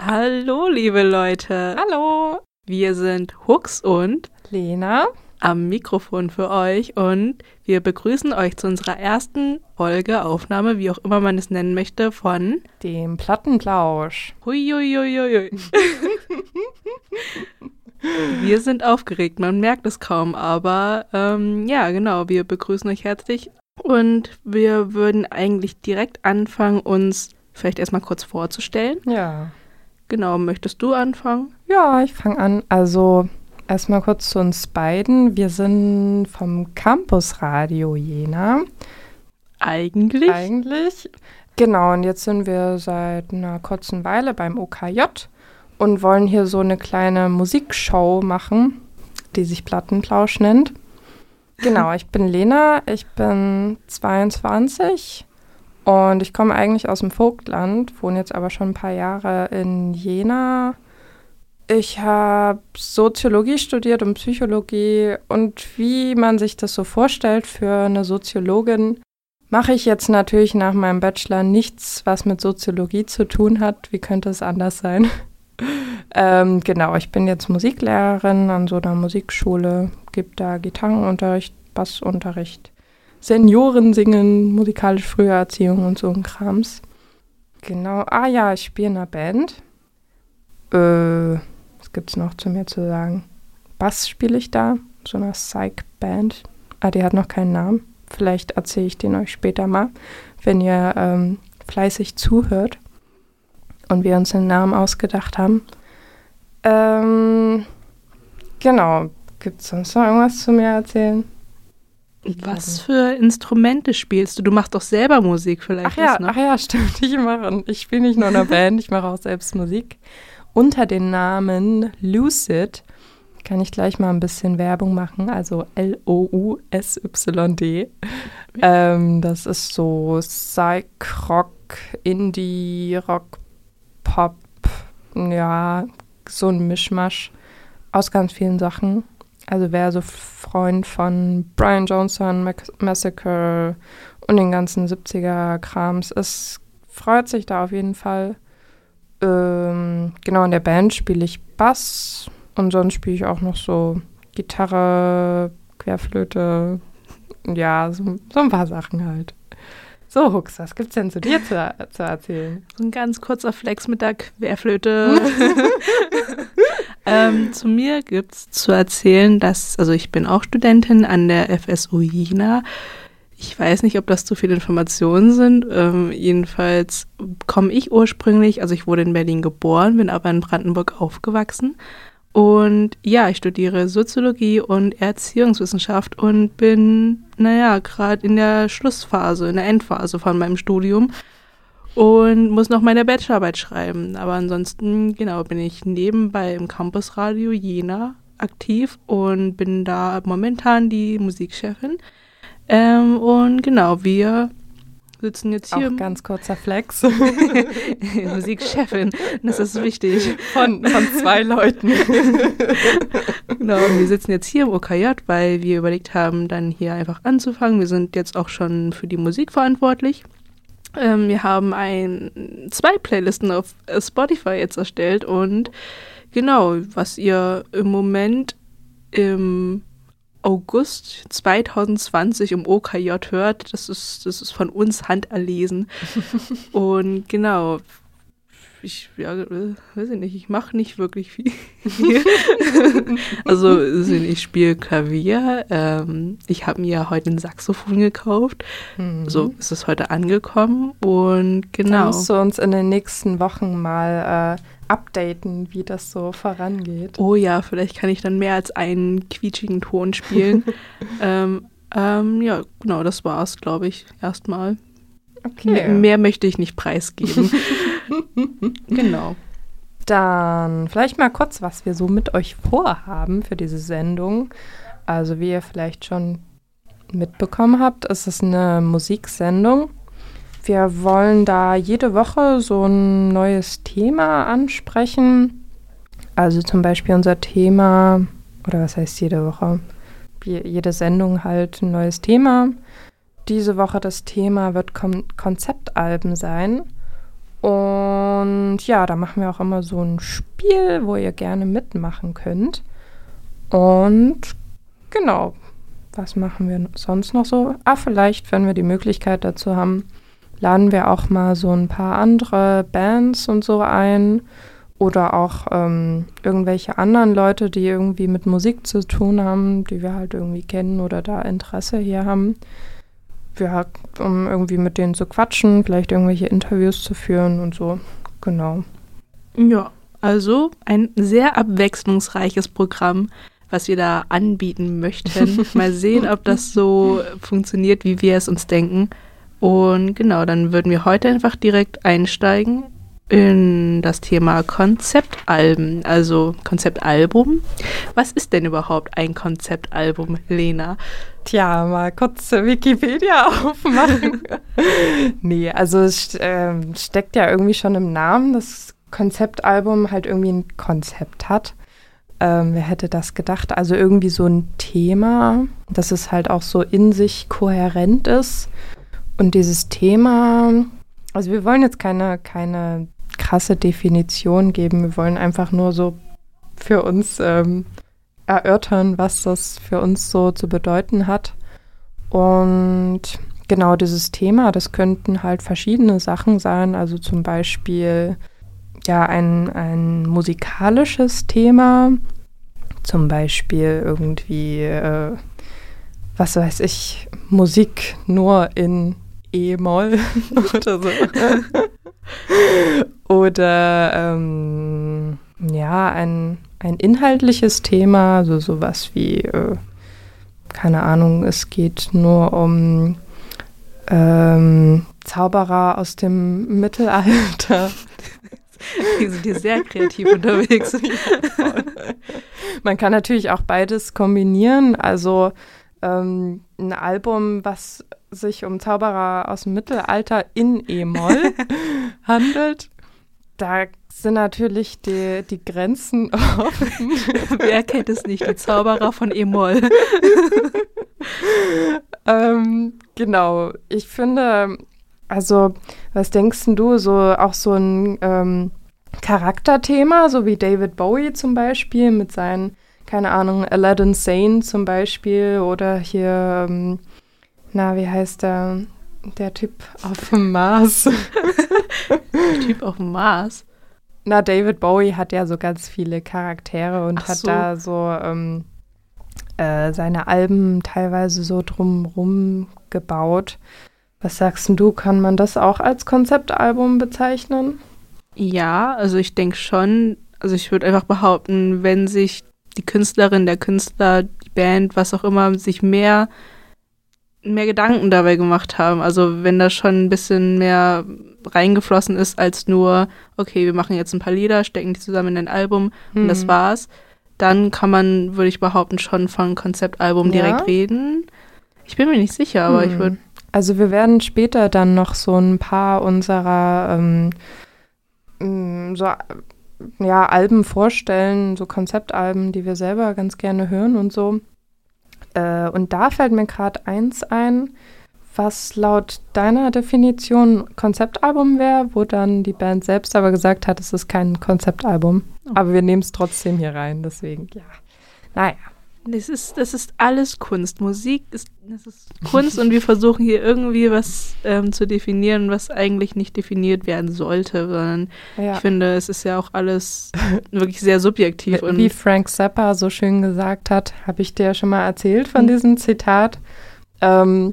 Hallo, liebe Leute. Hallo. Wir sind Hux und Lena am Mikrofon für euch und wir begrüßen euch zu unserer ersten Folge, Aufnahme, wie auch immer man es nennen möchte, von dem Plattenplausch. Huiuiuiui. wir sind aufgeregt, man merkt es kaum, aber ähm, ja, genau, wir begrüßen euch herzlich und wir würden eigentlich direkt anfangen, uns vielleicht erstmal kurz vorzustellen. Ja. Genau, möchtest du anfangen? Ja, ich fange an. Also erstmal kurz zu uns beiden. Wir sind vom Campusradio Jena. Eigentlich? Eigentlich. Genau, und jetzt sind wir seit einer kurzen Weile beim OKJ und wollen hier so eine kleine Musikshow machen, die sich Plattenplausch nennt. Genau, ich bin Lena, ich bin 22 und ich komme eigentlich aus dem Vogtland, wohne jetzt aber schon ein paar Jahre in Jena. Ich habe Soziologie studiert und Psychologie und wie man sich das so vorstellt für eine Soziologin, mache ich jetzt natürlich nach meinem Bachelor nichts, was mit Soziologie zu tun hat. Wie könnte es anders sein? ähm, genau, ich bin jetzt Musiklehrerin an so einer Musikschule, gebe da Gitarrenunterricht, Bassunterricht Senioren singen, musikalisch frühe Erziehung und so ein Krams. Genau. Ah ja, ich spiele in einer Band. Äh, was gibt's noch zu mir zu sagen? Bass spiele ich da, so einer Psych-Band. Ah, die hat noch keinen Namen. Vielleicht erzähle ich den euch später mal, wenn ihr ähm, fleißig zuhört und wir uns den Namen ausgedacht haben. Ähm, genau. Gibt es sonst noch irgendwas zu mir erzählen? Was für Instrumente spielst du? Du machst doch selber Musik vielleicht. Ach ja, ach ja, stimmt. Ich mache, ich spiele nicht nur in einer Band, ich mache auch selbst Musik. Unter dem Namen Lucid kann ich gleich mal ein bisschen Werbung machen. Also L-O-U-S-Y-D. Ähm, das ist so Psych-Rock, Indie-Rock, Pop. Ja, so ein Mischmasch aus ganz vielen Sachen. Also wer so Freund von Brian Johnson, Massacre und den ganzen 70er-Krams ist, freut sich da auf jeden Fall. Ähm, genau, in der Band spiele ich Bass und sonst spiele ich auch noch so Gitarre, Querflöte, ja, so, so ein paar Sachen halt. So, Hux, was gibt's denn zu dir zu, zu erzählen? So ein ganz kurzer Flex mit der Querflöte. ähm, zu mir gibt's zu erzählen, dass, also ich bin auch Studentin an der FSU Jena. Ich weiß nicht, ob das zu viele Informationen sind. Ähm, jedenfalls komme ich ursprünglich, also ich wurde in Berlin geboren, bin aber in Brandenburg aufgewachsen und ja, ich studiere Soziologie und Erziehungswissenschaft und bin, naja, gerade in der Schlussphase, in der Endphase von meinem Studium und muss noch meine Bachelorarbeit schreiben. Aber ansonsten, genau, bin ich nebenbei im Campusradio Jena aktiv und bin da momentan die Musikchefin. Ähm, und genau, wir sitzen jetzt hier. Auch ganz kurzer Flex. Musikchefin, das ist wichtig. Von, von zwei Leuten. genau, wir sitzen jetzt hier im OKJ, weil wir überlegt haben, dann hier einfach anzufangen. Wir sind jetzt auch schon für die Musik verantwortlich. Ähm, wir haben ein, zwei Playlisten auf Spotify jetzt erstellt und genau, was ihr im Moment im August 2020 im OKJ hört. Das ist, das ist von uns handerlesen. und genau, ich, ja, weiß ich nicht, ich mache nicht wirklich viel. also ich spiele Klavier. Ähm, ich habe mir heute ein Saxophon gekauft. Mhm. So ist es heute angekommen. Und genau. Da musst du uns in den nächsten Wochen mal äh, updaten, wie das so vorangeht. Oh ja, vielleicht kann ich dann mehr als einen quietschigen Ton spielen. ähm, ähm, ja, genau, das war's, glaube ich, erstmal. Okay. Mehr, mehr möchte ich nicht preisgeben. genau. Dann vielleicht mal kurz, was wir so mit euch vorhaben für diese Sendung. Also wie ihr vielleicht schon mitbekommen habt, ist es eine Musiksendung wir wollen da jede Woche so ein neues Thema ansprechen. Also zum Beispiel unser Thema, oder was heißt jede Woche? Jede Sendung halt ein neues Thema. Diese Woche das Thema wird Kon Konzeptalben sein. Und ja, da machen wir auch immer so ein Spiel, wo ihr gerne mitmachen könnt. Und genau, was machen wir sonst noch so? Ah, vielleicht, wenn wir die Möglichkeit dazu haben, laden wir auch mal so ein paar andere Bands und so ein oder auch ähm, irgendwelche anderen Leute, die irgendwie mit Musik zu tun haben, die wir halt irgendwie kennen oder da Interesse hier haben. Ja, um irgendwie mit denen zu quatschen, vielleicht irgendwelche Interviews zu führen und so. Genau. Ja, also ein sehr abwechslungsreiches Programm, was wir da anbieten möchten. Mal sehen, ob das so funktioniert, wie wir es uns denken. Und genau, dann würden wir heute einfach direkt einsteigen in das Thema Konzeptalben, also Konzeptalbum. Was ist denn überhaupt ein Konzeptalbum, Lena? Tja, mal kurz Wikipedia aufmachen. nee, also es äh, steckt ja irgendwie schon im Namen, dass Konzeptalbum halt irgendwie ein Konzept hat. Ähm, wer hätte das gedacht? Also irgendwie so ein Thema, dass es halt auch so in sich kohärent ist. Und dieses Thema, also wir wollen jetzt keine, keine krasse Definition geben. Wir wollen einfach nur so für uns ähm, erörtern, was das für uns so zu bedeuten hat. Und genau dieses Thema, das könnten halt verschiedene Sachen sein, also zum Beispiel ja ein, ein musikalisches Thema, zum Beispiel irgendwie, äh, was weiß ich, Musik nur in E-Moll oder so. Oder ähm, ja, ein, ein inhaltliches Thema, so sowas wie, äh, keine Ahnung, es geht nur um ähm, Zauberer aus dem Mittelalter. Die sind hier sehr kreativ unterwegs. Man kann natürlich auch beides kombinieren. Also ähm, ein Album, was sich um Zauberer aus dem Mittelalter in E-Moll handelt. Da sind natürlich die, die Grenzen offen. Wer kennt es nicht, die Zauberer von E-Moll? ähm, genau, ich finde, also, was denkst du, so auch so ein ähm, Charakterthema, so wie David Bowie zum Beispiel mit seinen, keine Ahnung, Aladdin Sane zum Beispiel oder hier ähm, na, wie heißt der, der Typ auf dem Mars? der Typ auf dem Mars? Na, David Bowie hat ja so ganz viele Charaktere und Ach hat so. da so ähm, äh, seine Alben teilweise so drumrum gebaut. Was sagst du, kann man das auch als Konzeptalbum bezeichnen? Ja, also ich denke schon. Also ich würde einfach behaupten, wenn sich die Künstlerin, der Künstler, die Band, was auch immer, sich mehr mehr Gedanken dabei gemacht haben. Also wenn da schon ein bisschen mehr reingeflossen ist als nur, okay, wir machen jetzt ein paar Lieder, stecken die zusammen in ein Album mhm. und das mhm. war's, dann kann man, würde ich behaupten, schon von Konzeptalbum ja? direkt reden. Ich bin mir nicht sicher, aber mhm. ich würde. Also wir werden später dann noch so ein paar unserer ähm, mm, so ja, Alben vorstellen, so Konzeptalben, die wir selber ganz gerne hören und so. Äh, und da fällt mir gerade eins ein, was laut deiner Definition Konzeptalbum wäre, wo dann die Band selbst aber gesagt hat, es ist kein Konzeptalbum. Oh. Aber wir nehmen es trotzdem hier rein, deswegen, ja. Naja. Das ist, das ist alles Kunst. Musik ist, das ist Kunst und wir versuchen hier irgendwie was ähm, zu definieren, was eigentlich nicht definiert werden sollte, sondern ja. ich finde, es ist ja auch alles wirklich sehr subjektiv. Wie, wie Frank Zappa so schön gesagt hat, habe ich dir ja schon mal erzählt von mhm. diesem Zitat. Ähm,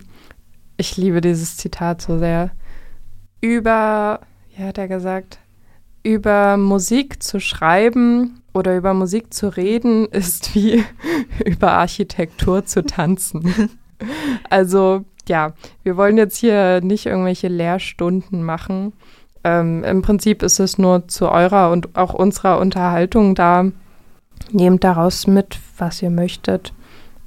ich liebe dieses Zitat so sehr. Über, wie hat er gesagt, über Musik zu schreiben oder über Musik zu reden ist wie über Architektur zu tanzen. also ja, wir wollen jetzt hier nicht irgendwelche Lehrstunden machen. Ähm, Im Prinzip ist es nur zu eurer und auch unserer Unterhaltung da. Nehmt daraus mit, was ihr möchtet.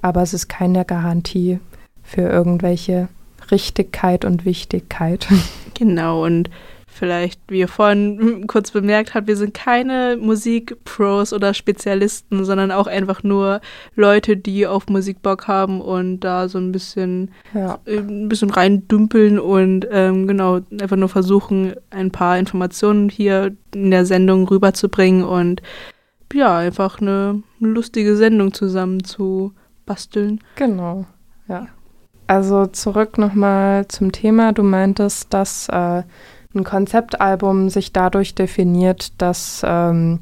Aber es ist keine Garantie für irgendwelche Richtigkeit und Wichtigkeit. Genau, und vielleicht, wie ihr vorhin kurz bemerkt habt, wir sind keine Musikpros oder Spezialisten, sondern auch einfach nur Leute, die auf Musik Bock haben und da so ein bisschen, Ja. äh, ein bisschen reindümpeln und ähm, genau, einfach nur versuchen, ein paar Informationen hier in der Sendung rüberzubringen und ja, einfach eine lustige Sendung zusammen zu basteln. Genau, ja. Also zurück nochmal zum Thema. Du meintest, dass äh, ein Konzeptalbum sich dadurch definiert, dass ähm,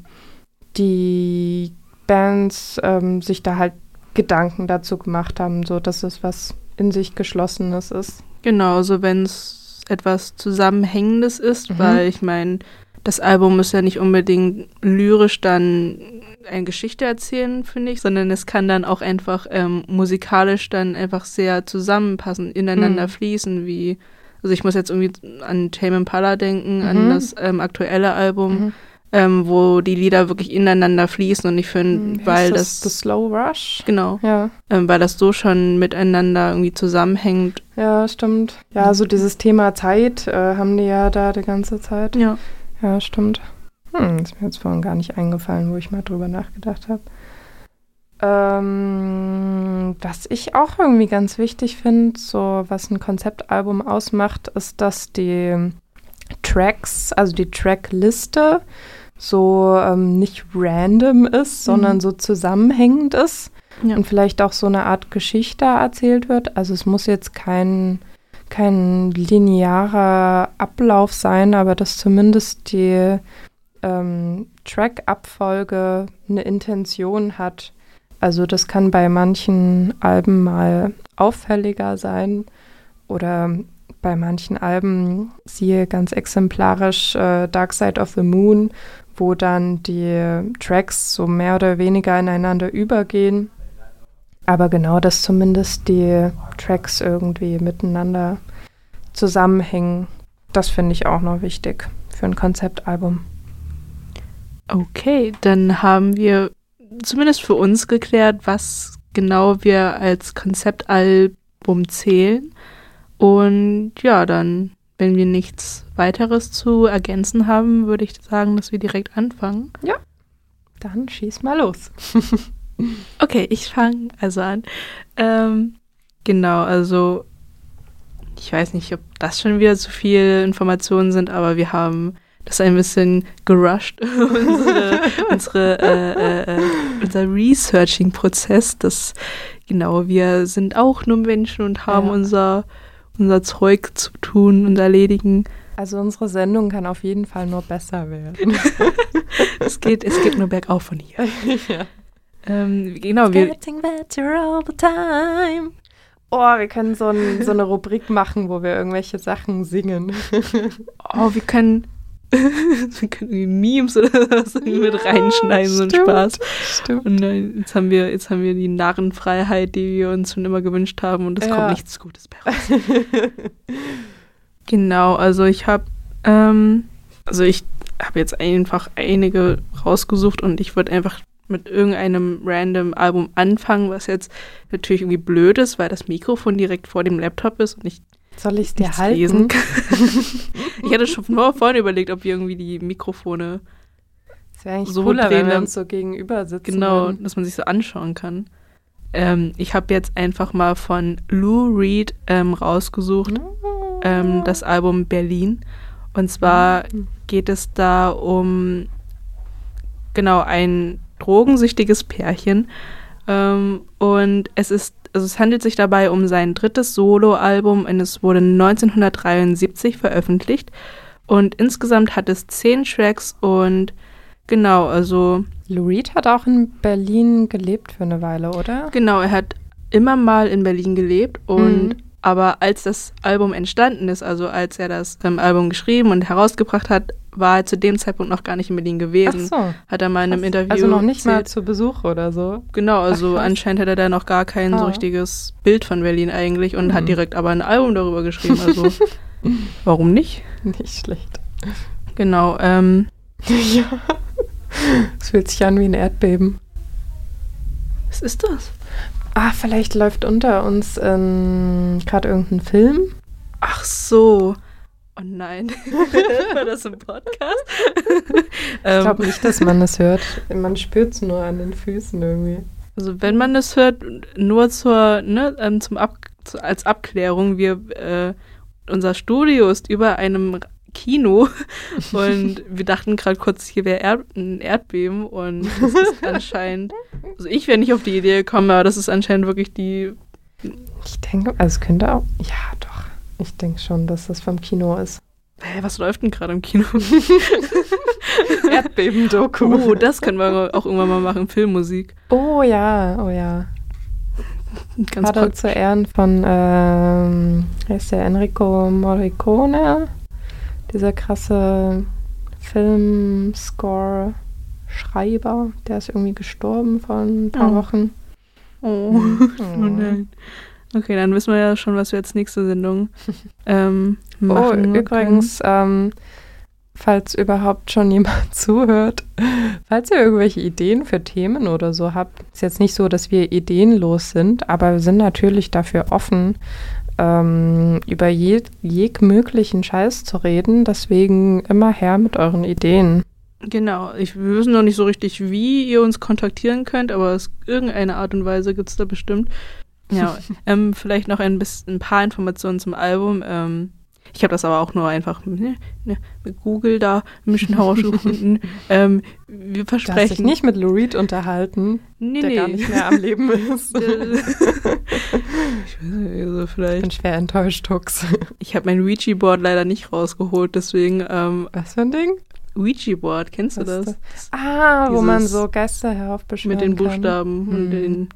die Bands ähm, sich da halt Gedanken dazu gemacht haben, so dass es was in sich Geschlossenes ist. Genau, so wenn es etwas Zusammenhängendes ist, Mhm. weil ich meine, das Album muss ja nicht unbedingt lyrisch dann eine Geschichte erzählen, finde ich, sondern es kann dann auch einfach ähm, musikalisch dann einfach sehr zusammenpassen, ineinander Mhm. fließen, wie, also ich muss jetzt irgendwie an Tame Impala denken, Mhm. an das ähm, aktuelle Album, Mhm. ähm, wo die Lieder wirklich ineinander fließen und ich finde, Wie weil heißt das, The Slow Rush? genau, Ja, ähm, weil das so schon miteinander irgendwie zusammenhängt. ja, stimmt. Ja, so dieses Thema Zeit äh, haben die ja da die ganze Zeit. Ja. Ja, stimmt. Hm, ist mir jetzt vorhin gar nicht eingefallen, wo ich mal drüber nachgedacht habe. Ähm, was ich auch irgendwie ganz wichtig finde, so was ein Konzeptalbum ausmacht, ist, dass die Tracks, also die Trackliste, so ähm, nicht random ist, sondern so zusammenhängend ist Ja. und vielleicht auch so eine Art Geschichte erzählt wird. Also es muss jetzt kein, kein linearer Ablauf sein, aber dass zumindest die ähm, Track-Abfolge eine Intention hat. Also das kann bei manchen Alben mal auffälliger sein oder bei manchen Alben, siehe ganz exemplarisch äh, Dark Side of the Moon, wo dann die Tracks so mehr oder weniger ineinander übergehen. Aber genau, dass zumindest die Tracks irgendwie miteinander zusammenhängen, das finde ich auch noch wichtig für ein Konzeptalbum. Okay, dann haben wir zumindest für uns geklärt, was genau wir als Konzeptalbum zählen. Und ja, dann, wenn wir nichts weiteres zu ergänzen haben, würde ich sagen, dass wir direkt anfangen. Dann schieß mal los. Okay, ich fange also an. Ähm, genau, also ich weiß nicht, ob das schon wieder zu viel Informationen sind, aber wir haben das ein bisschen gerusht, unsere, unsere, äh, äh, äh, unser Researching-Prozess. Das genau, wir sind auch nur Menschen und haben Ja. unser, unser Zeug zu tun und erledigen. Also unsere Sendung kann auf jeden Fall nur besser werden. Es geht, es geht nur bergauf von hier. Ähm, genau, wir, Getting better all the time. Oh, wir können so, ein, so eine Rubrik machen, wo wir irgendwelche Sachen singen. Oh, wir können, wir können irgendwie Memes oder so mit reinschneiden, so ein stimmt, Spaß. Stimmt. Und dann, jetzt haben wir, jetzt haben wir die Narrenfreiheit, die wir uns schon immer gewünscht haben und es Ja. kommt nichts Gutes bei raus. Genau, also ich habe, ähm, also ich habe jetzt einfach einige rausgesucht und ich würde einfach mit irgendeinem random Album anfangen, was jetzt natürlich irgendwie blöd ist, weil das Mikrofon direkt vor dem Laptop ist und ich Soll ich es dir halten? lesen kann. ich hatte schon vorhin überlegt, ob wir irgendwie die Mikrofone Das wäre eigentlich so cooler, wenn drehen, wir dann- uns so gegenüber sitzen. Genau, würden. dass man sich so anschauen kann. Ähm, ich habe jetzt einfach mal von Lou Reed ähm, rausgesucht, ähm, das Album Berlin. Und zwar geht es da um genau ein drogensüchtiges Pärchen. Ähm, und es ist, also es handelt sich dabei um sein drittes Soloalbum und es wurde 1973 veröffentlicht. Und insgesamt hat es zehn Tracks und genau, also Lou Reed hat auch in Berlin gelebt für eine Weile, oder? Genau, er hat immer mal in Berlin gelebt und Mhm. aber als das Album entstanden ist, also als er das ähm, Album geschrieben und herausgebracht hat, war er zu dem Zeitpunkt noch gar nicht in Berlin Ach gewesen. so. Hat er mal in einem krass. Interview Also noch nicht mal erzählt. zu Besuch oder so. Genau, also krass. anscheinend hat er da noch gar kein so Ah. richtiges Bild von Berlin eigentlich und Mhm. hat direkt aber ein Album darüber geschrieben. Also warum nicht? Nicht schlecht. Genau. Ähm, ja. Es fühlt sich an wie ein Erdbeben. was ist das? Ah, vielleicht läuft unter uns ähm, gerade irgendein Film. Ach so. Oh nein, war das im Podcast? ich glaube nicht, dass man es hört. Man spürt es nur an den Füßen irgendwie. Also wenn man es hört, nur zur, ne, ähm, zum Ab als Abklärung, wir, äh, unser Studio ist über einem Kino und wir dachten gerade kurz, hier wäre Erd ein Erdbeben und das ist anscheinend, also ich wäre nicht auf die Idee gekommen, aber das ist anscheinend wirklich die. Ich denke, also es könnte auch, ja doch, ich denke schon, dass das vom Kino ist. Hä, was läuft denn gerade im Kino? Erdbeben-Doku. Oh, das können wir auch irgendwann mal machen, Filmmusik. Oh ja, oh ja. Ganz Gerade zu Ehren von, ähm, ist der Enrico Morricone, dieser krasse Filmscore-Schreiber, der ist irgendwie gestorben vor ein paar oh. Wochen. Oh. Oh nein. Okay, dann wissen wir ja schon, was wir jetzt nächste Sendung ähm, oh, machen. Oh, übrigens, ähm, falls überhaupt schon jemand zuhört, falls ihr irgendwelche Ideen für Themen oder so habt, ist jetzt nicht so, dass wir ideenlos sind, aber wir sind natürlich dafür offen, ähm, über jeg jegmöglichen Scheiß zu reden. Deswegen immer her mit euren Ideen. Genau, ich, wir wissen noch nicht so richtig, wie ihr uns kontaktieren könnt, aber es, irgendeine Art und Weise gibt es da bestimmt. Ja, ähm, vielleicht noch ein, bisschen, ein paar Informationen zum Album. Ähm, ich habe das aber auch nur einfach ne, ne, mit Google da ein bisschen herausgefunden. ähm, wir versprechen. Du hast dich nicht mit Lou Reed unterhalten, nee, der nee. gar nicht mehr am Leben ist. ich weiß nicht, also vielleicht. Ich bin schwer enttäuscht, Hux. Ich habe mein Ouija-Board leider nicht rausgeholt, deswegen. Ähm, Was für ein Ding? Ouija-Board, kennst du das? das? Ah, Dieses wo man so Geister heraufbeschwören Mit den Buchstaben hm. und den,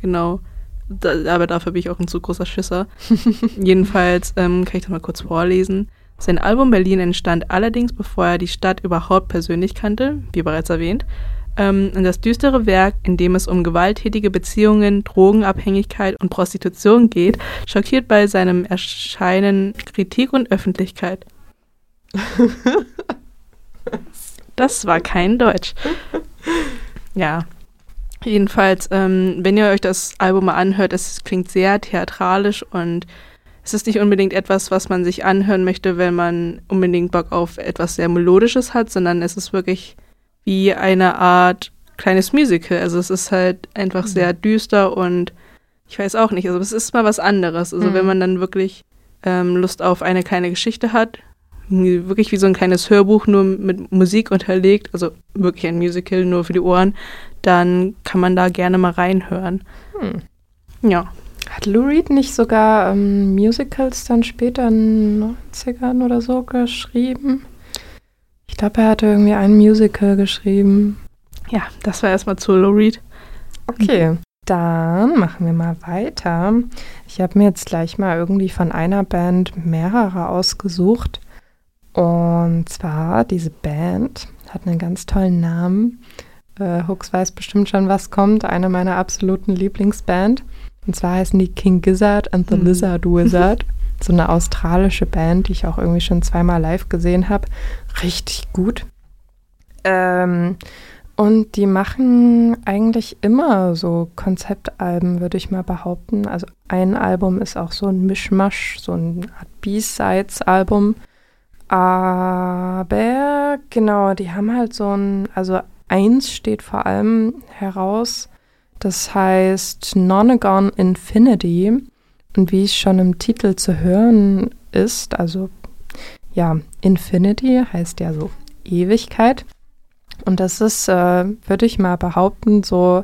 genau. Da, aber dafür bin ich auch ein zu großer Schisser. Jedenfalls ähm, kann ich das mal kurz vorlesen. Sein Album Berlin entstand allerdings, bevor er die Stadt überhaupt persönlich kannte, wie bereits erwähnt. Ähm, das düstere Werk, in dem es um gewalttätige Beziehungen, Drogenabhängigkeit und Prostitution geht, schockiert bei seinem Erscheinen Kritik und Öffentlichkeit. Das war kein Deutsch. Ja, Jedenfalls, ähm, wenn ihr euch das Album mal anhört, es klingt sehr theatralisch und es ist nicht unbedingt etwas, was man sich anhören möchte, wenn man unbedingt Bock auf etwas sehr Melodisches hat, sondern es ist wirklich wie eine Art kleines Musical. Also es ist halt einfach mhm. sehr düster und ich weiß auch nicht, also es ist mal was anderes. Also mhm. wenn man dann wirklich ähm, Lust auf eine kleine Geschichte hat, wirklich wie so ein kleines Hörbuch, nur mit Musik unterlegt, also wirklich ein Musical, nur für die Ohren, dann kann man da gerne mal reinhören. Hm. Ja. Hat Lou Reed nicht sogar ähm, Musicals dann später in den 90ern oder so geschrieben? Ich glaube, er hatte irgendwie ein Musical geschrieben. Ja, das war erstmal zu Lou Reed. Okay, dann machen wir mal weiter. Ich habe mir jetzt gleich mal irgendwie von einer Band mehrere ausgesucht. Und zwar, diese Band hat einen ganz tollen Namen. Äh, Hooks weiß bestimmt schon, was kommt. Eine meiner absoluten Lieblingsband. Und zwar heißen die King Gizzard and the mhm. Lizard Wizard. so eine australische Band, die ich auch irgendwie schon zweimal live gesehen habe. Richtig gut. Ähm, und die machen eigentlich immer so Konzeptalben, würde ich mal behaupten. Also ein Album ist auch so ein Mischmasch, so eine Art B-Sides-Album. Aber genau, die haben halt so ein, also eins steht vor allem heraus, das heißt Nonagon Infinity. Und wie es schon im Titel zu hören ist, also ja, Infinity heißt ja so Ewigkeit. Und das ist, äh, würde ich mal behaupten, so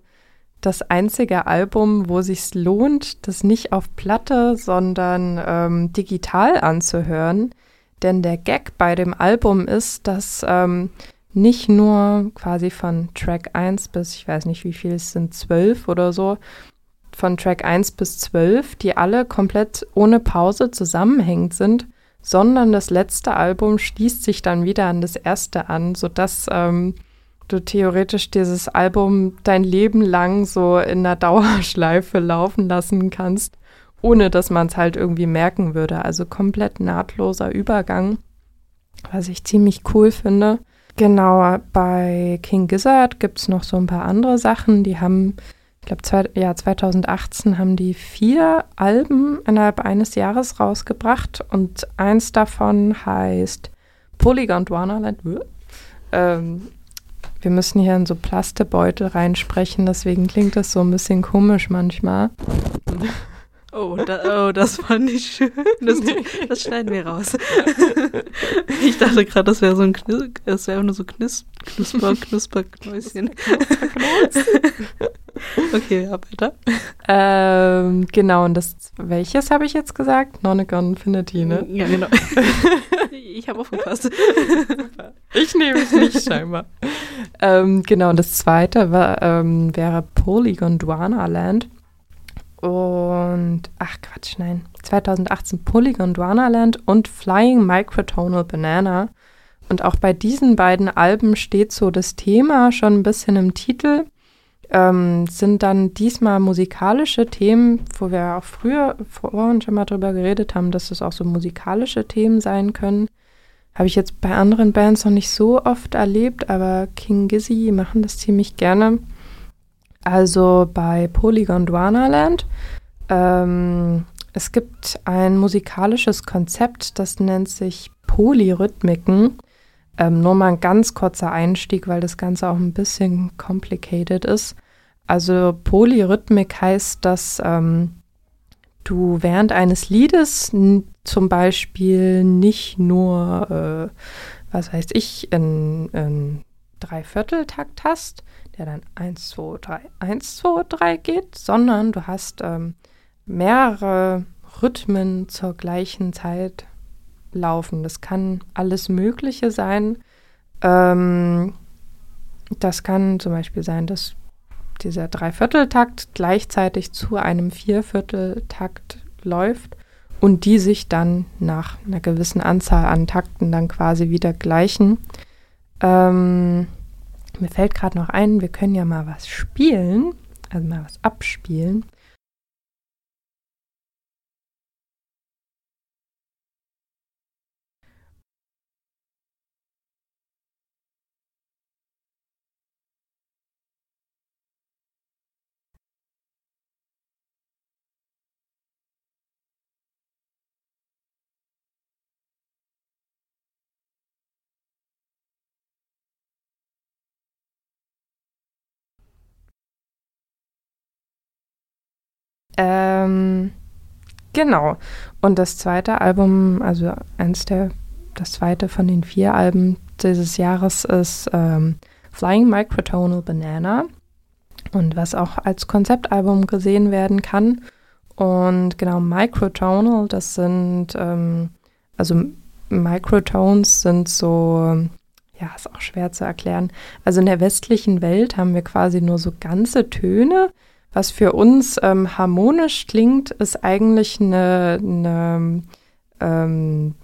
das einzige Album, wo sich lohnt, das nicht auf Platte, sondern ähm, digital anzuhören. Denn der Gag bei dem Album ist, dass ähm, nicht nur quasi von Track 1 bis, ich weiß nicht wie viel es sind, 12 oder so, von Track 1 bis 12, die alle komplett ohne Pause zusammenhängend sind, sondern das letzte Album schließt sich dann wieder an das erste an, sodass ähm, du theoretisch dieses Album dein Leben lang so in einer Dauerschleife laufen lassen kannst ohne dass man es halt irgendwie merken würde. Also komplett nahtloser Übergang, was ich ziemlich cool finde. Genau, bei King Gizzard gibt es noch so ein paar andere Sachen. Die haben ich glaube, ja, 2018 haben die vier Alben innerhalb eines Jahres rausgebracht und eins davon heißt Polygon Dwanaland. Ähm, wir müssen hier in so Plastebeutel reinsprechen, deswegen klingt das so ein bisschen komisch manchmal. Oh, da, oh, das fand ich schön. Das, das schneiden wir raus. Ich dachte gerade, das wäre so ein Knis das wäre nur so Knis Knusper, Knusperknäuschen. okay, ja, weiter. Ähm, genau, und das, welches habe ich jetzt gesagt? Nonagon Infinity, ne? Ja, genau. Ich habe aufgepasst. Ich nehme es nicht scheinbar. ähm, genau, und das zweite war, ähm, wäre Polygon Dwana Land. Und, ach Quatsch, nein. 2018 Polygon Dwana Land und Flying Microtonal Banana. Und auch bei diesen beiden Alben steht so das Thema schon ein bisschen im Titel. Ähm, sind dann diesmal musikalische Themen, wo wir auch früher vorhin schon mal drüber geredet haben, dass es auch so musikalische Themen sein können. Habe ich jetzt bei anderen Bands noch nicht so oft erlebt, aber King Gizzy machen das ziemlich gerne. Also bei Polygon Dwanaland. Ähm, es gibt ein musikalisches Konzept, das nennt sich Polyrhythmiken. Ähm, nur mal ein ganz kurzer Einstieg, weil das Ganze auch ein bisschen complicated ist. Also Polyrhythmik heißt, dass ähm, du während eines Liedes zum Beispiel nicht nur, äh, was weiß ich, in, in Dreivierteltakt hast, der dann 1, 2, 3, 1, 2, 3 geht, sondern du hast ähm, mehrere Rhythmen zur gleichen Zeit laufen. Das kann alles Mögliche sein. Ähm, das kann zum Beispiel sein, dass dieser Dreivierteltakt gleichzeitig zu einem Viervierteltakt läuft und die sich dann nach einer gewissen Anzahl an Takten dann quasi wieder gleichen. Ähm, mir fällt gerade noch ein, wir können ja mal was spielen, also mal was abspielen. Ähm, genau. Und das zweite Album, also eins der, das zweite von den vier Alben dieses Jahres ist ähm, Flying Microtonal Banana. Und was auch als Konzeptalbum gesehen werden kann. Und genau, Microtonal, das sind, ähm, also Microtones sind so, ja, ist auch schwer zu erklären. Also in der westlichen Welt haben wir quasi nur so ganze Töne, was für uns ähm, harmonisch klingt, ist eigentlich eine, eine ähm,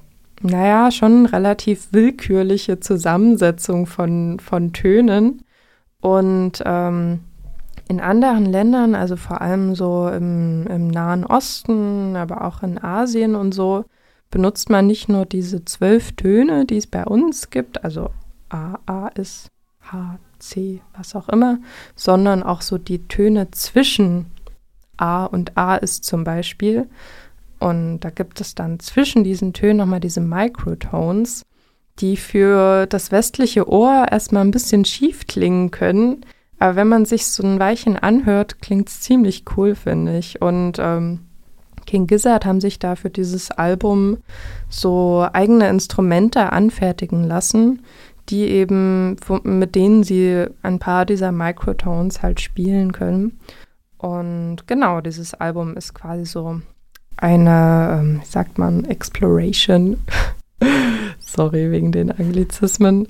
naja, schon relativ willkürliche Zusammensetzung von, von Tönen. Und ähm, in anderen Ländern, also vor allem so im, im Nahen Osten, aber auch in Asien und so, benutzt man nicht nur diese zwölf Töne, die es bei uns gibt, also A, A ist H, C, was auch immer, sondern auch so die Töne zwischen A und A ist zum Beispiel. Und da gibt es dann zwischen diesen Tönen nochmal diese Microtones, die für das westliche Ohr erstmal ein bisschen schief klingen können. Aber wenn man sich so ein Weichen anhört, klingt es ziemlich cool, finde ich. Und ähm, King Gizzard haben sich da für dieses Album so eigene Instrumente anfertigen lassen, die eben, mit denen sie ein paar dieser Microtones halt spielen können. Und genau, dieses Album ist quasi so eine, ähm, wie sagt man, Exploration. Sorry wegen den Anglizismen.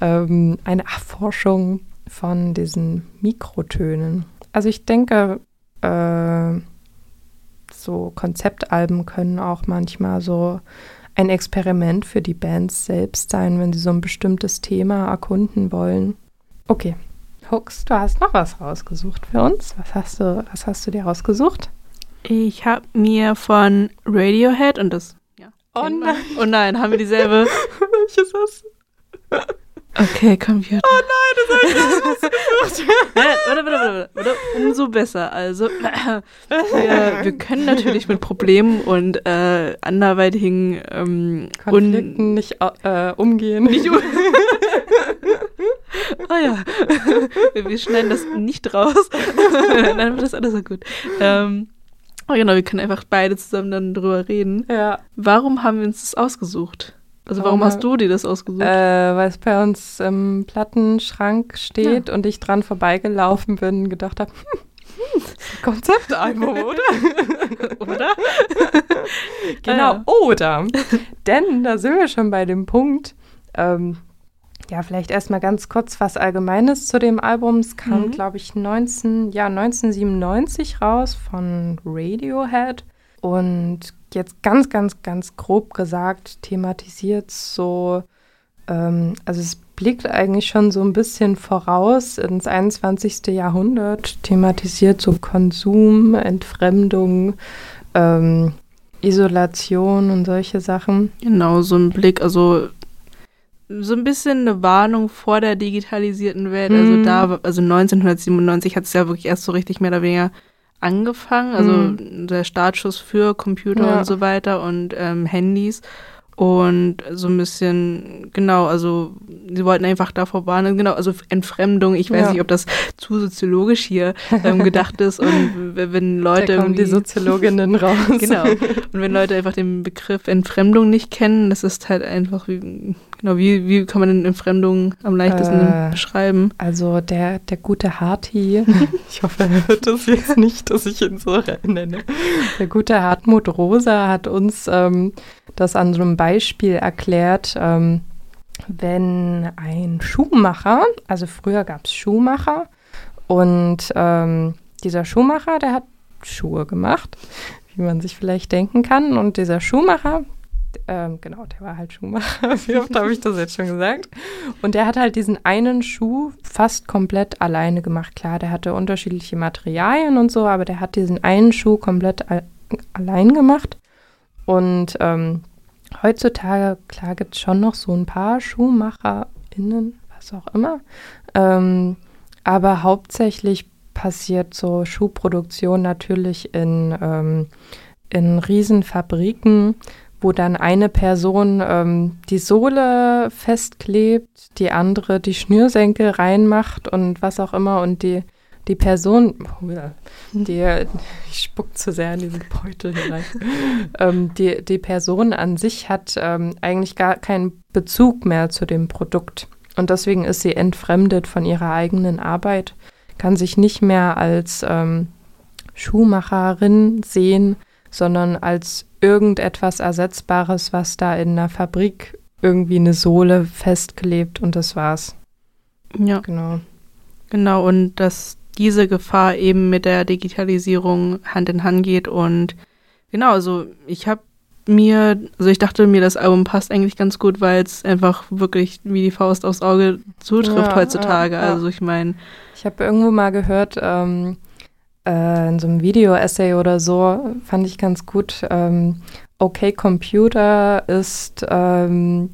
Ähm, eine Erforschung von diesen Mikrotönen. Also ich denke, äh, so Konzeptalben können auch manchmal so ein Experiment für die Bands selbst sein, wenn sie so ein bestimmtes Thema erkunden wollen. Okay, Hooks, du hast noch was rausgesucht für uns. Was hast du, was hast du dir rausgesucht? Ich habe mir von Radiohead und das. Ja, oh nein. Oh nein, haben wir dieselbe? Welches hast du? Okay, Computer. Oh nein, das habe ich warte, warte, warte, warte, umso besser. Also, wir, wir können natürlich mit Problemen und äh, anderweitigen ähm, Konflikten nicht äh, umgehen. Nicht um ah ja, wir schneiden das nicht raus. dann wird das alles so gut. Ähm, oh genau, wir können einfach beide zusammen dann drüber reden. Ja. Warum haben wir uns das ausgesucht? Also warum, warum hast du dir das ausgesucht? Äh, weil es bei uns im Plattenschrank steht ja. und ich dran vorbeigelaufen bin und gedacht habe, hm, Konzeptalbum, oder? oder? genau, ah, ja. oder. Denn da sind wir schon bei dem Punkt, ähm, ja, vielleicht erstmal ganz kurz was Allgemeines zu dem Album. Es kam, mhm. glaube ich, 19, ja, 1997 raus von Radiohead. Und jetzt ganz, ganz, ganz grob gesagt, thematisiert so, ähm, also es blickt eigentlich schon so ein bisschen voraus ins 21. Jahrhundert, thematisiert so Konsum, Entfremdung, ähm, Isolation und solche Sachen. Genau, so ein Blick, also so ein bisschen eine Warnung vor der digitalisierten Welt. Also mhm. da, also 1997 hat es ja wirklich erst so richtig mehr oder weniger angefangen. Also mhm. der Startschuss für Computer ja. und so weiter und ähm, Handys. Und so ein bisschen, genau, also sie wollten einfach davor warnen, genau, also Entfremdung, ich weiß ja. nicht, ob das zu soziologisch hier ähm, gedacht ist und wenn Leute. Da kommen die Soziologinnen raus. genau. Und wenn Leute einfach den Begriff Entfremdung nicht kennen, das ist halt einfach wie, genau, wie, wie kann man denn Entfremdung am leichtesten äh, beschreiben? Also der, der gute Harti, ich hoffe, er hört das jetzt nicht, dass ich ihn so nenne. Der gute Hartmut Rosa hat uns ähm, das an so einem Beispiel erklärt, ähm, wenn ein Schuhmacher, also früher gab es Schuhmacher und ähm, dieser Schuhmacher, der hat Schuhe gemacht, wie man sich vielleicht denken kann. Und dieser Schuhmacher, ähm, genau, der war halt Schuhmacher. Wie oft habe ich das jetzt schon gesagt? Und der hat halt diesen einen Schuh fast komplett alleine gemacht. Klar, der hatte unterschiedliche Materialien und so, aber der hat diesen einen Schuh komplett allein gemacht. Und ähm, heutzutage, klar, gibt es schon noch so ein paar SchuhmacherInnen, was auch immer. Ähm, aber hauptsächlich passiert so Schuhproduktion natürlich in, ähm, in Riesenfabriken, wo dann eine Person ähm, die Sohle festklebt, die andere die Schnürsenkel reinmacht und was auch immer und die die Person, die, ich spuck zu sehr in diesen Beutel hinein, ähm, die, die Person an sich hat ähm, eigentlich gar keinen Bezug mehr zu dem Produkt. Und deswegen ist sie entfremdet von ihrer eigenen Arbeit, kann sich nicht mehr als ähm, Schuhmacherin sehen, sondern als irgendetwas Ersetzbares, was da in einer Fabrik irgendwie eine Sohle festklebt und das war's. Ja. Genau. Genau, und das diese Gefahr eben mit der Digitalisierung Hand in Hand geht. Und genau, also ich habe mir, also ich dachte mir, das Album passt eigentlich ganz gut, weil es einfach wirklich wie die Faust aufs Auge zutrifft ja, heutzutage. Ja, ja. Also ich meine. Ich habe irgendwo mal gehört, ähm, äh, in so einem Video-Essay oder so, fand ich ganz gut, ähm, Okay Computer ist ähm,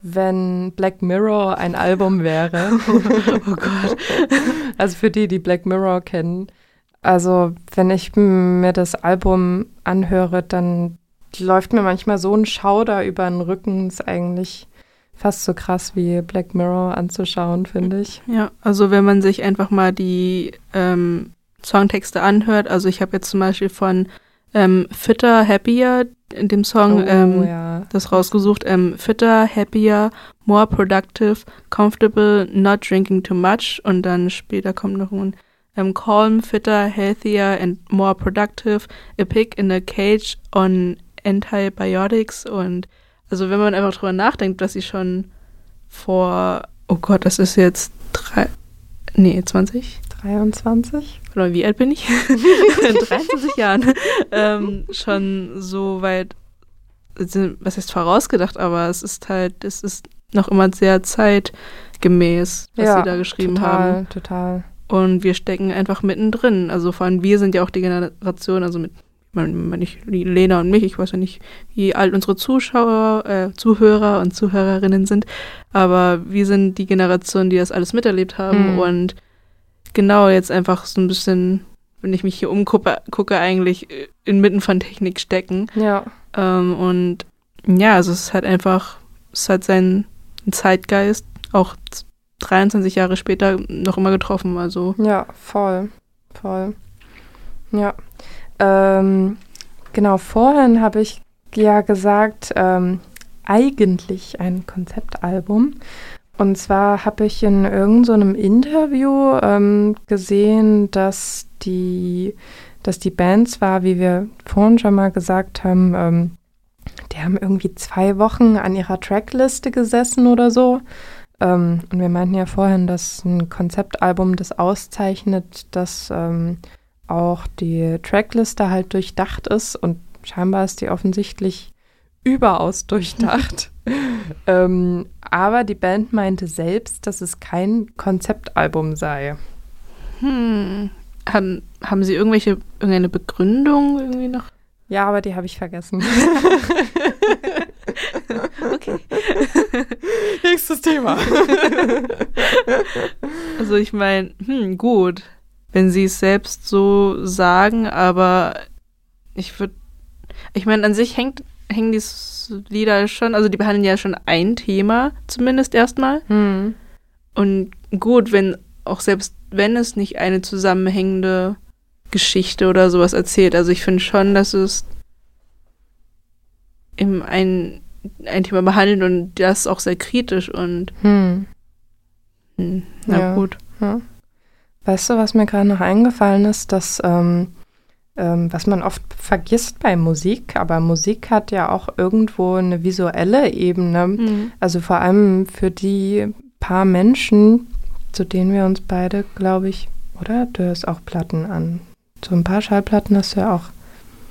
wenn Black Mirror ein Album wäre. oh Gott. Also für die, die Black Mirror kennen. Also wenn ich mir das Album anhöre, dann läuft mir manchmal so ein Schauder über den Rücken. Ist eigentlich fast so krass wie Black Mirror anzuschauen, finde ich. Ja, also wenn man sich einfach mal die ähm, Songtexte anhört. Also ich habe jetzt zum Beispiel von ähm, Fitter, Happier, in dem Song oh, ähm, ja. das rausgesucht. Ähm, fitter, happier, more productive, comfortable, not drinking too much. Und dann später kommt noch ein ähm, calm, fitter, healthier and more productive, a pig in a cage on antibiotics. Und also wenn man einfach drüber nachdenkt, dass sie schon vor, oh Gott, das ist jetzt drei, nee, 20? 23. Oder wie alt bin ich? In 23 Jahren. Ähm, schon so weit, was heißt vorausgedacht, aber es ist halt, es ist noch immer sehr zeitgemäß, was ja, sie da geschrieben total, haben. Total, Und wir stecken einfach mittendrin. Also vor allem wir sind ja auch die Generation, also mit man, nicht Lena und mich, ich weiß ja nicht, wie alt unsere Zuschauer, äh, Zuhörer und Zuhörerinnen sind, aber wir sind die Generation, die das alles miterlebt haben mhm. und genau jetzt einfach so ein bisschen, wenn ich mich hier umgucke, gucke, eigentlich inmitten von Technik stecken. Ja. Ähm, und ja, also es ist halt einfach, es hat seinen Zeitgeist auch 23 Jahre später noch immer getroffen. Also Ja, voll. Voll. Ja. Ähm, genau, vorhin habe ich ja gesagt, ähm, eigentlich ein Konzeptalbum. Und zwar habe ich in irgendeinem so Interview ähm, gesehen, dass die, dass die Band zwar, wie wir vorhin schon mal gesagt haben, ähm, die haben irgendwie zwei Wochen an ihrer Trackliste gesessen oder so. Ähm, und wir meinten ja vorhin, dass ein Konzeptalbum das auszeichnet, dass ähm, auch die Trackliste halt durchdacht ist und scheinbar ist die offensichtlich überaus durchdacht. ähm, aber die Band meinte selbst, dass es kein Konzeptalbum sei. Hm. Haben, haben Sie irgendwelche irgendeine Begründung irgendwie noch? Ja, aber die habe ich vergessen. okay. Nächstes Thema. also ich meine, hm, gut, wenn Sie es selbst so sagen, aber ich würde, ich meine, an sich hängt, hängen die Lieder schon, also die behandeln ja schon ein Thema zumindest erstmal. Hm. Und gut, wenn auch selbst wenn es nicht eine zusammenhängende Geschichte oder sowas erzählt. Also ich finde schon, dass es im ein, ein Thema behandelt und das auch sehr kritisch und Hm. hm, na Ja. gut. Ja. Weißt du, was mir gerade noch eingefallen ist, dass ähm, ähm, was man oft vergisst bei Musik, aber Musik hat ja auch irgendwo eine visuelle Ebene. Hm. Also vor allem für die paar Menschen, zu denen wir uns beide, glaube ich, oder? Du hörst auch Platten an. So ein paar Schallplatten hast du ja auch.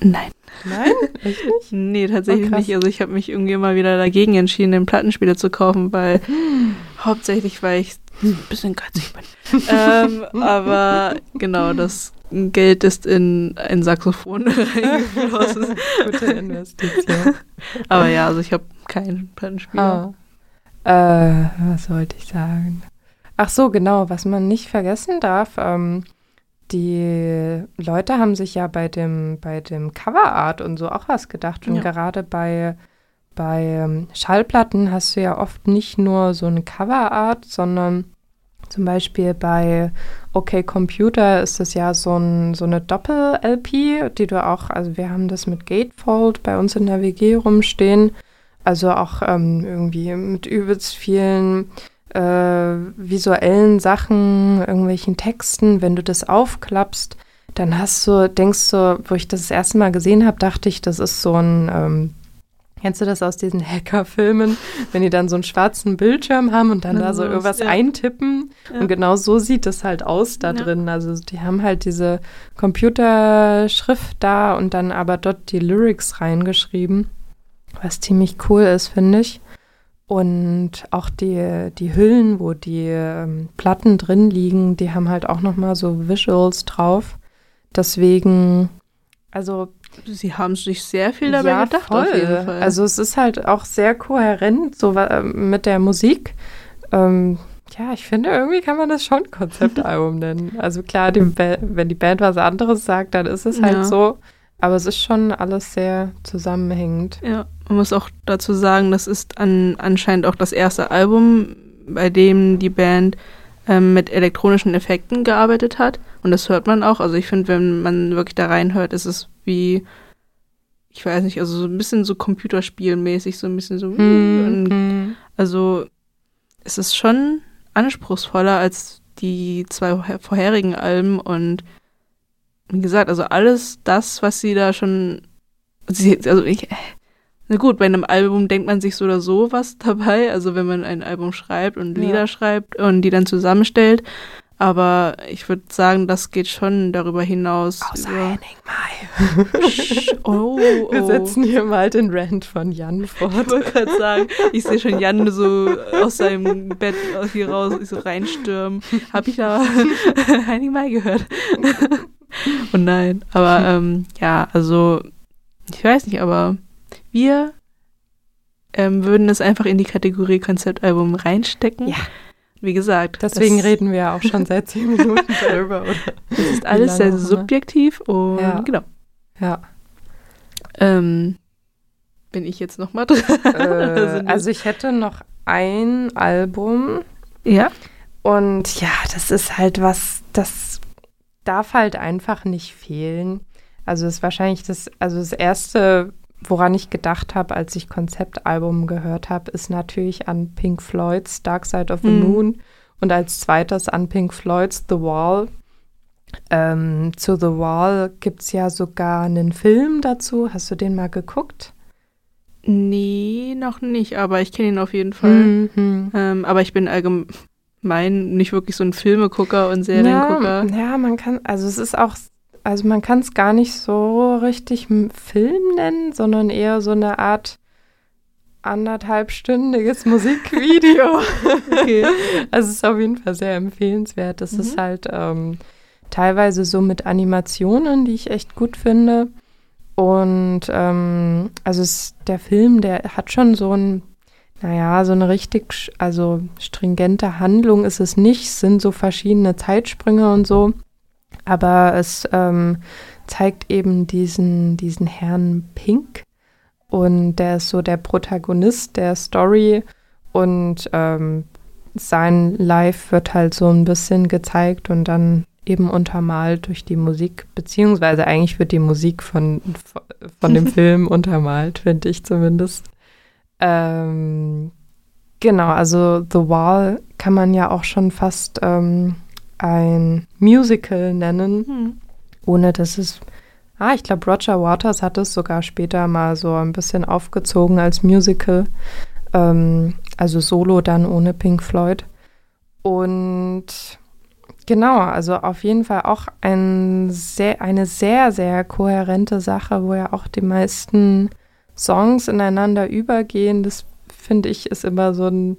Nein. Nein? Echt nicht? Nee, tatsächlich Oh, nicht. Also ich habe mich irgendwie immer wieder dagegen entschieden, den Plattenspieler zu kaufen, weil hauptsächlich, weil ich ein bisschen geizig bin. ähm, aber genau, das Geld ist in ein Saxophon reingeflossen. Gute Investition. Aber ja, also ich habe keinen Plattenspieler. Ah. Äh, was wollte ich sagen? Ach so, genau, was man nicht vergessen darf, ähm, die Leute haben sich ja bei dem, bei dem Coverart und so auch was gedacht. Und Ja. gerade bei, bei ähm, Schallplatten hast du ja oft nicht nur so eine Coverart, sondern zum Beispiel bei OK Computer ist das ja so, ein, so eine Doppel-LP, die du auch, also wir haben das mit Gatefold bei uns in der WG rumstehen. Also auch ähm, irgendwie mit übelst vielen äh, visuellen Sachen, irgendwelchen Texten. Wenn du das aufklappst, dann hast du, denkst du, wo ich das das erste Mal gesehen habe, dachte ich, das ist so ein, ähm, kennst du das aus diesen Hacker-Filmen, wenn die dann so einen schwarzen Bildschirm haben und dann da so Also, irgendwas ja. eintippen Ja. und genau so sieht es halt aus da Ja. drin. Also die haben halt diese Computerschrift da und dann aber dort die Lyrics reingeschrieben, was ziemlich cool ist, finde ich. Und auch die, die Hüllen, wo die ähm, Platten drin liegen, die haben halt auch nochmal so Visuals drauf. Deswegen, also Sie haben sich sehr viel dabei ja, gedacht, voll. auf jeden Fall. Also es ist halt auch sehr kohärent so äh, mit der Musik. Ähm, ja, ich finde, irgendwie kann man das schon Konzeptalbum nennen. Also klar, die wenn die Band was anderes sagt, dann ist es halt Ja. so. Aber es ist schon alles sehr zusammenhängend. Ja, man muss auch dazu sagen, das ist an, anscheinend auch das erste Album, bei dem die Band ähm, mit elektronischen Effekten gearbeitet hat. Und das hört man auch. Also ich finde, wenn man wirklich da reinhört, ist es wie, ich weiß nicht, also so ein bisschen so computerspielmäßig, so ein bisschen so. Hm. also es ist schon anspruchsvoller als die zwei vorher- vorherigen Alben und wie gesagt, also alles das, was sie da schon, also ich, na gut, bei einem Album denkt man sich so oder so was dabei, also wenn man ein Album schreibt und Ja. Lieder schreibt und die dann zusammenstellt, aber ich würde sagen, das geht schon darüber hinaus. Außer über, Henning Mai. Oh, oh. Wir setzen hier mal den Rant von Jan Ich fort. wollte gerade sagen, ich sehe schon Jan so aus seinem Bett hier raus, so reinstürmen. Hab ich da Heining Mai gehört? Und nein, aber ähm, ja, also ich weiß nicht, aber wir ähm, würden es einfach in die Kategorie Konzeptalbum reinstecken. Ja. Wie gesagt. Deswegen reden wir ja auch schon seit zehn Minuten darüber, oder? Das ist alles sehr subjektiv und Ja. genau. Ja. Ähm, bin ich jetzt noch mal dran? Äh, wir- also ich hätte noch ein Album ja. und ja, das ist halt was, das darf halt einfach nicht fehlen. Also ist wahrscheinlich das, also das erste, woran ich gedacht habe, als ich Konzeptalbum gehört habe, ist natürlich an Pink Floyds Dark Side of the Mhm. Moon und als zweites an Pink Floyds The Wall. Ähm, zu The Wall gibt es ja sogar einen Film dazu. Hast du den mal geguckt? Nee, noch nicht, aber ich kenne ihn auf jeden Fall. Mhm. Ähm, aber ich bin allgemein nicht wirklich so ein Filmegucker und Seriengucker. Ja, ja, man kann, also es ist auch, also man kann es gar nicht so richtig Film nennen, sondern eher so eine Art anderthalbstündiges Musikvideo. Okay. Also es ist auf jeden Fall sehr empfehlenswert. Es Mhm. ist halt ähm, teilweise so mit Animationen, die ich echt gut finde. Und ähm, also es, der Film, der hat schon so ein, naja, so eine richtig, also stringente Handlung ist es nicht. Es sind so verschiedene Zeitsprünge und so. Aber es ähm, zeigt eben diesen, diesen Herrn Pink. Und der ist so der Protagonist der Story. Und ähm, sein Live wird halt so ein bisschen gezeigt und dann eben untermalt durch die Musik, beziehungsweise eigentlich wird die Musik von, von dem Film untermalt, finde ich zumindest. Ähm, genau, also The Wall kann man ja auch schon fast ähm, ein Musical nennen, Hm. ohne dass es. Ah, ich glaube, Roger Waters hat es sogar später mal so ein bisschen aufgezogen als Musical. Ähm, also solo dann ohne Pink Floyd. Und genau, also auf jeden Fall auch ein sehr, eine sehr, sehr kohärente Sache, wo ja auch die meisten Songs ineinander übergehen. Das finde ich ist immer so ein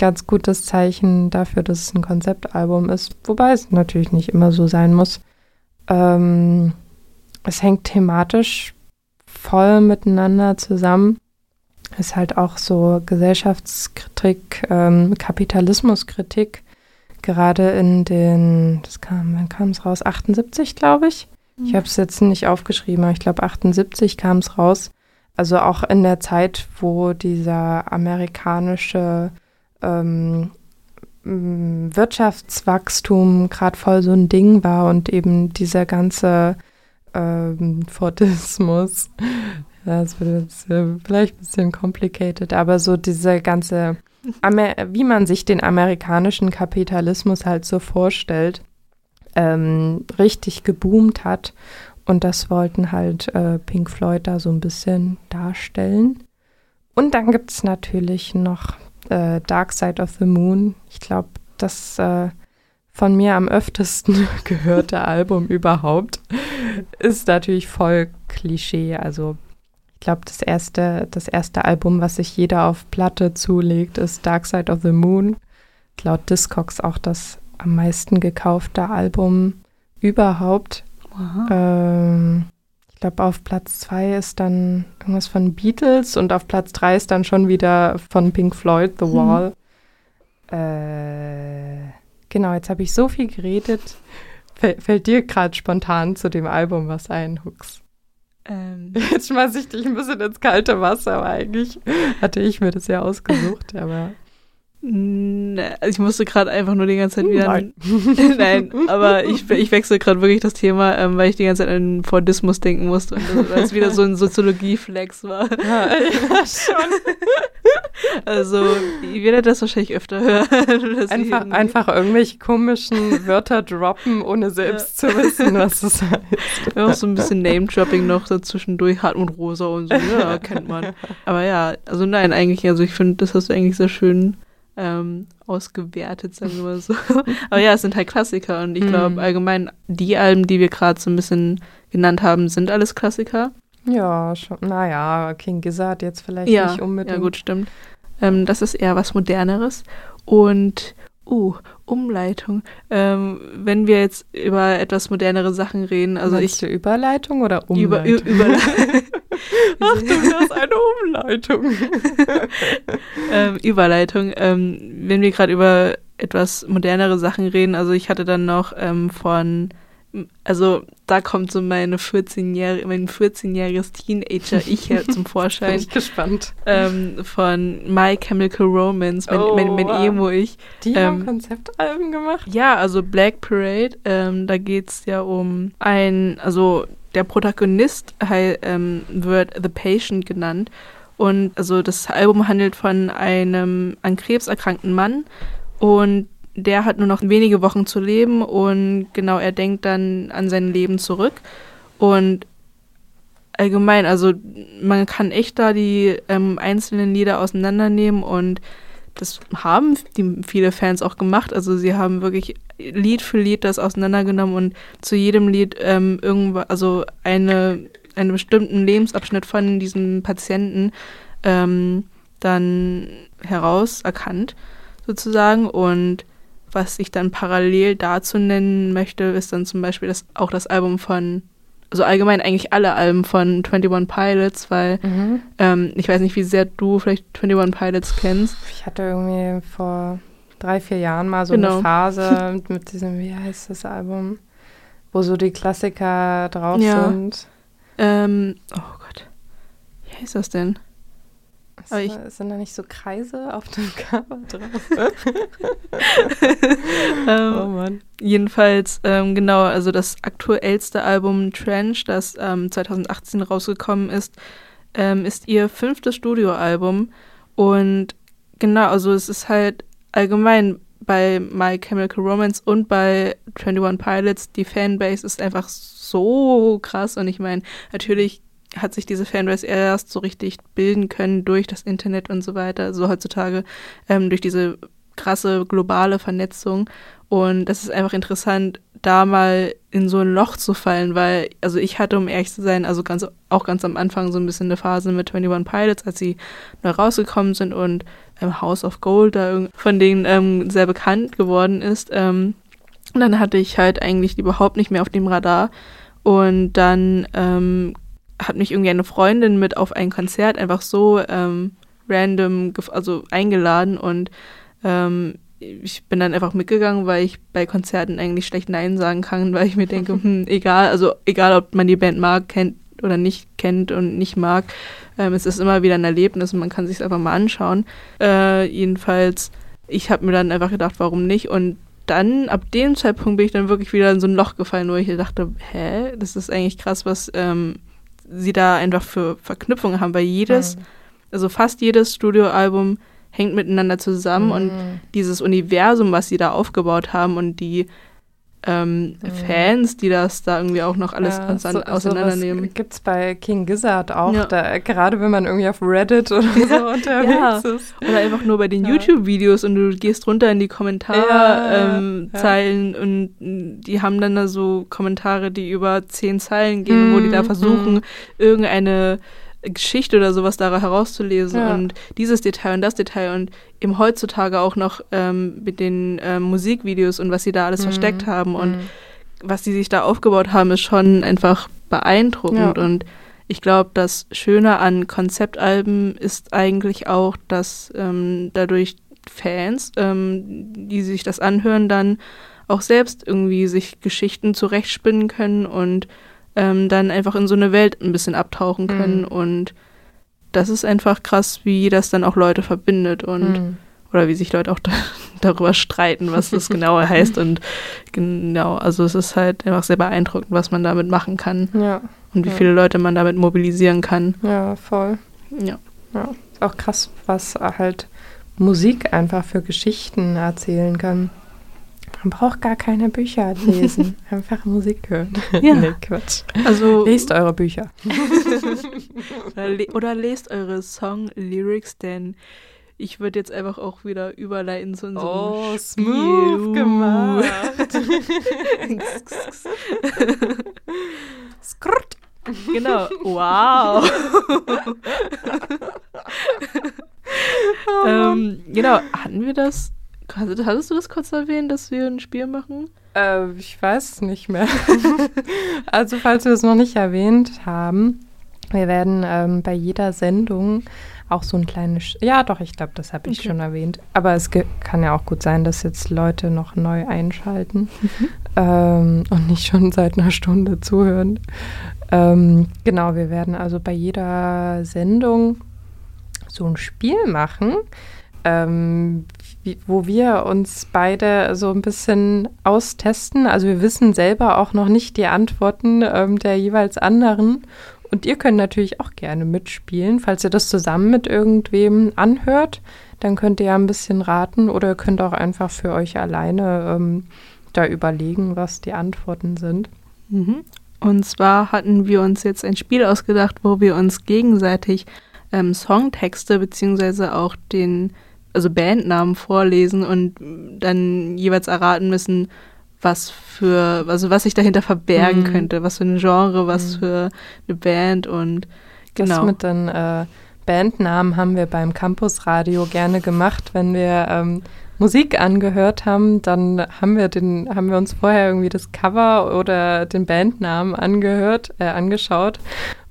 ganz gutes Zeichen dafür, dass es ein Konzeptalbum ist. Wobei es natürlich nicht immer so sein muss. Ähm, es hängt thematisch voll miteinander zusammen. Ist halt auch so Gesellschaftskritik, ähm, Kapitalismuskritik, gerade in den, das kam, wann kam es raus? 78, glaube ich. Ich habe es jetzt nicht aufgeschrieben, aber ich glaube 78 kam es raus. Also auch in der Zeit, wo dieser amerikanische ähm, Wirtschaftswachstum gerade voll so ein Ding war und eben dieser ganze ähm, Fordismus, das wird jetzt äh, vielleicht ein bisschen complicated, aber so diese ganze, Amer wie man sich den amerikanischen Kapitalismus halt so vorstellt, ähm, richtig geboomt hat. Und das wollten halt äh, Pink Floyd da so ein bisschen darstellen. Und dann gibt es natürlich noch äh, Dark Side of the Moon. Ich glaube, das äh, von mir am öftesten gehörte Album überhaupt ist natürlich voll Klischee. Also ich glaube, das erste, das erste Album, was sich jeder auf Platte zulegt, ist Dark Side of the Moon. Laut Discogs auch das am meisten gekaufte Album überhaupt. Wow. Ähm, ich glaube, auf Platz zwei ist dann irgendwas von Beatles und auf Platz drei ist dann schon wieder von Pink Floyd, The Mhm. Wall. Äh, genau, jetzt habe ich so viel geredet. Fäll- Fällt dir gerade spontan zu dem Album was ein, Hux? Ähm, Jetzt schmeiß ich dich ein bisschen ins kalte Wasser, aber eigentlich hatte ich mir das ja ausgesucht, aber also ich musste gerade einfach nur die ganze Zeit wieder. Nein. Nein, aber ich, ich wechsle gerade wirklich das Thema, ähm, weil ich die ganze Zeit an Fordismus denken musste weil es wieder so ein Soziologie-Flex war. ja, ja, schon. Also, ihr werdet das wahrscheinlich öfter hören. Einfach, einfach irgendwelche komischen Wörter droppen, ohne selbst zu wissen, was es heißt. Ja, auch so ein bisschen Name-Dropping noch dazwischendurch, Hartmut Rosa und so, ja, kennt man. Aber ja, also nein, eigentlich, also ich finde, das hast du eigentlich sehr schön ähm, ausgewertet, sagen wir mal so. Aber ja, es sind halt Klassiker und ich glaube Mhm. allgemein, die Alben, die wir gerade so ein bisschen genannt haben, sind alles Klassiker. Ja, schon. Naja, King Gizzard jetzt vielleicht ja, nicht unbedingt. ja, gut, stimmt. Ähm, das ist eher was Moderneres. Und, uh, Umleitung. Ähm, wenn wir jetzt über etwas modernere Sachen reden, also Meinst ich du Überleitung oder Umleitung? über, Achtung, das ist eine Umleitung. ähm, Überleitung. Ähm, wenn wir gerade über etwas modernere Sachen reden. Also ich hatte dann noch ähm, von also da kommt so meine 14-jährige, mein 14-jähriges Teenager-Ich zum Vorschein. Bin ich gespannt. Ähm, von My Chemical Romance, mein, oh, mein, mein wow. Emo-Ich. Die ähm, haben Konzeptalben gemacht? Ja, also Black Parade, ähm, da geht es ja um ein, also der Protagonist ähm, wird The Patient genannt. Und also das Album handelt von einem an Krebs erkrankten Mann und der hat nur noch wenige Wochen zu leben und genau, er denkt dann an sein Leben zurück. Und allgemein, also man kann echt da die ähm, einzelnen Lieder auseinandernehmen und das haben die viele Fans auch gemacht. Also sie haben wirklich Lied für Lied das auseinandergenommen und zu jedem Lied ähm, irgendwas, also eine, einen bestimmten Lebensabschnitt von diesem Patienten ähm, dann herauserkannt, sozusagen. Und was ich dann parallel dazu nennen möchte, ist dann zum Beispiel das, auch das Album von, also allgemein eigentlich alle Alben von 21 Pilots, weil mhm. ähm, ich weiß nicht, wie sehr du vielleicht 21 Pilots kennst. Ich hatte irgendwie vor drei, vier Jahren mal so genau. eine Phase mit diesem, wie heißt das Album, wo so die Klassiker drauf ja. sind. Ähm, oh Gott, wie heißt das denn? Aber ich, sind da nicht so Kreise auf dem Cover drauf? ähm, oh Mann. Jedenfalls, ähm, genau, also das aktuellste Album Trench, das ähm, 2018 rausgekommen ist, ähm, ist ihr fünftes Studioalbum. Und genau, also es ist halt allgemein bei My Chemical Romance und bei 21 Pilots, die Fanbase ist einfach so krass. Und ich meine, natürlich hat sich diese Fanbase erst so richtig bilden können durch das Internet und so weiter, so also heutzutage ähm, durch diese krasse globale Vernetzung. Und das ist einfach interessant, da mal in so ein Loch zu fallen, weil, also ich hatte, um ehrlich zu sein, also ganz, auch ganz am Anfang so ein bisschen eine Phase mit 21 Pilots, als sie neu rausgekommen sind und ähm, House of Gold da von denen ähm, sehr bekannt geworden ist. Ähm, und dann hatte ich halt eigentlich überhaupt nicht mehr auf dem Radar. Und dann ähm, hat mich irgendwie eine Freundin mit auf ein Konzert einfach so ähm, random also eingeladen und ähm, ich bin dann einfach mitgegangen, weil ich bei Konzerten eigentlich schlecht Nein sagen kann, weil ich mir denke, hm, egal, also egal, ob man die Band mag, kennt oder nicht kennt und nicht mag, ähm, es ist immer wieder ein Erlebnis und man kann sich einfach mal anschauen. Äh, jedenfalls, ich habe mir dann einfach gedacht, warum nicht und dann, ab dem Zeitpunkt bin ich dann wirklich wieder in so ein Loch gefallen, wo ich dachte, hä, das ist eigentlich krass, was ähm, sie da einfach für Verknüpfungen haben, weil jedes, mhm. also fast jedes Studioalbum hängt miteinander zusammen mhm. und dieses Universum, was sie da aufgebaut haben und die ähm, mhm. Fans, die das da irgendwie auch noch alles ja, so, auseinandernehmen. So gibt es bei King Gizzard auch, ja. da, gerade wenn man irgendwie auf Reddit oder so unterwegs ja. ist. Oder einfach nur bei den YouTube-Videos und du gehst runter in die Kommentarzeilen ähm, und die haben dann da so Kommentare, die über zehn Zeilen gehen, mhm. wo die da mhm, versuchen, mhm. irgendeine Geschichte oder sowas da herauszulesen ja. und dieses Detail und das Detail und eben heutzutage auch noch ähm, mit den ähm, Musikvideos und was sie da alles mhm. versteckt haben und mhm. was sie sich da aufgebaut haben, ist schon einfach beeindruckend ja. und ich glaube, das Schöne an Konzeptalben ist eigentlich auch, dass ähm, dadurch Fans, ähm, die sich das anhören, dann auch selbst irgendwie sich Geschichten zurechtspinnen können und ähm, dann einfach in so eine Welt ein bisschen abtauchen können. Mhm. Und das ist einfach krass, wie das dann auch Leute verbindet und mhm. oder wie sich Leute auch da, darüber streiten, was das genau heißt. Und genau, also es ist halt einfach sehr beeindruckend, was man damit machen kann. Ja. Und wie ja. viele Leute man damit mobilisieren kann. Ja, voll. Ja. ja. Ist auch krass, was halt Musik einfach für Geschichten erzählen kann. Man braucht gar keine Bücher lesen, einfach Musik hören. Ja. nee, Quatsch. Also lest eure Bücher. oder, le oder, lest eure Song-Lyrics, denn ich würde jetzt einfach auch wieder überleiten zu unserem oh, Spiel. smooth gemacht. Skrrt. Genau. Wow. oh, ähm, genau, hatten wir das Hattest du das kurz erwähnt, dass wir ein Spiel machen? Äh, ich weiß es nicht mehr. also, falls wir es noch nicht erwähnt haben, wir werden ähm, bei jeder Sendung auch so ein kleines, ja doch, ich glaube, das habe ich Okay. schon erwähnt. Aber es kann ja auch gut sein, dass jetzt Leute noch neu einschalten ähm, und nicht schon seit einer Stunde zuhören. Ähm, genau, wir werden also bei jeder Sendung so ein Spiel machen, ähm, wie, wo wir uns beide so ein bisschen austesten. Also wir wissen selber auch noch nicht die Antworten ähm, der jeweils anderen. Und ihr könnt natürlich auch gerne mitspielen. Falls ihr das zusammen mit irgendwem anhört, dann könnt ihr ja ein bisschen raten oder ihr könnt auch einfach für euch alleine ähm, da überlegen, was die Antworten sind. Mhm. Und zwar hatten wir uns jetzt ein Spiel ausgedacht, wo wir uns gegenseitig ähm, Songtexte beziehungsweise auch den, also Bandnamen vorlesen und dann jeweils erraten müssen, was für, also was sich dahinter verbergen Mhm. könnte, was für ein Genre, was Mhm. für eine Band und Das genau. mit den äh, Bandnamen haben wir beim Campusradio gerne gemacht, wenn wir ähm, Musik angehört haben, dann haben wir den, haben wir uns vorher irgendwie das Cover oder den Bandnamen angehört, äh, angeschaut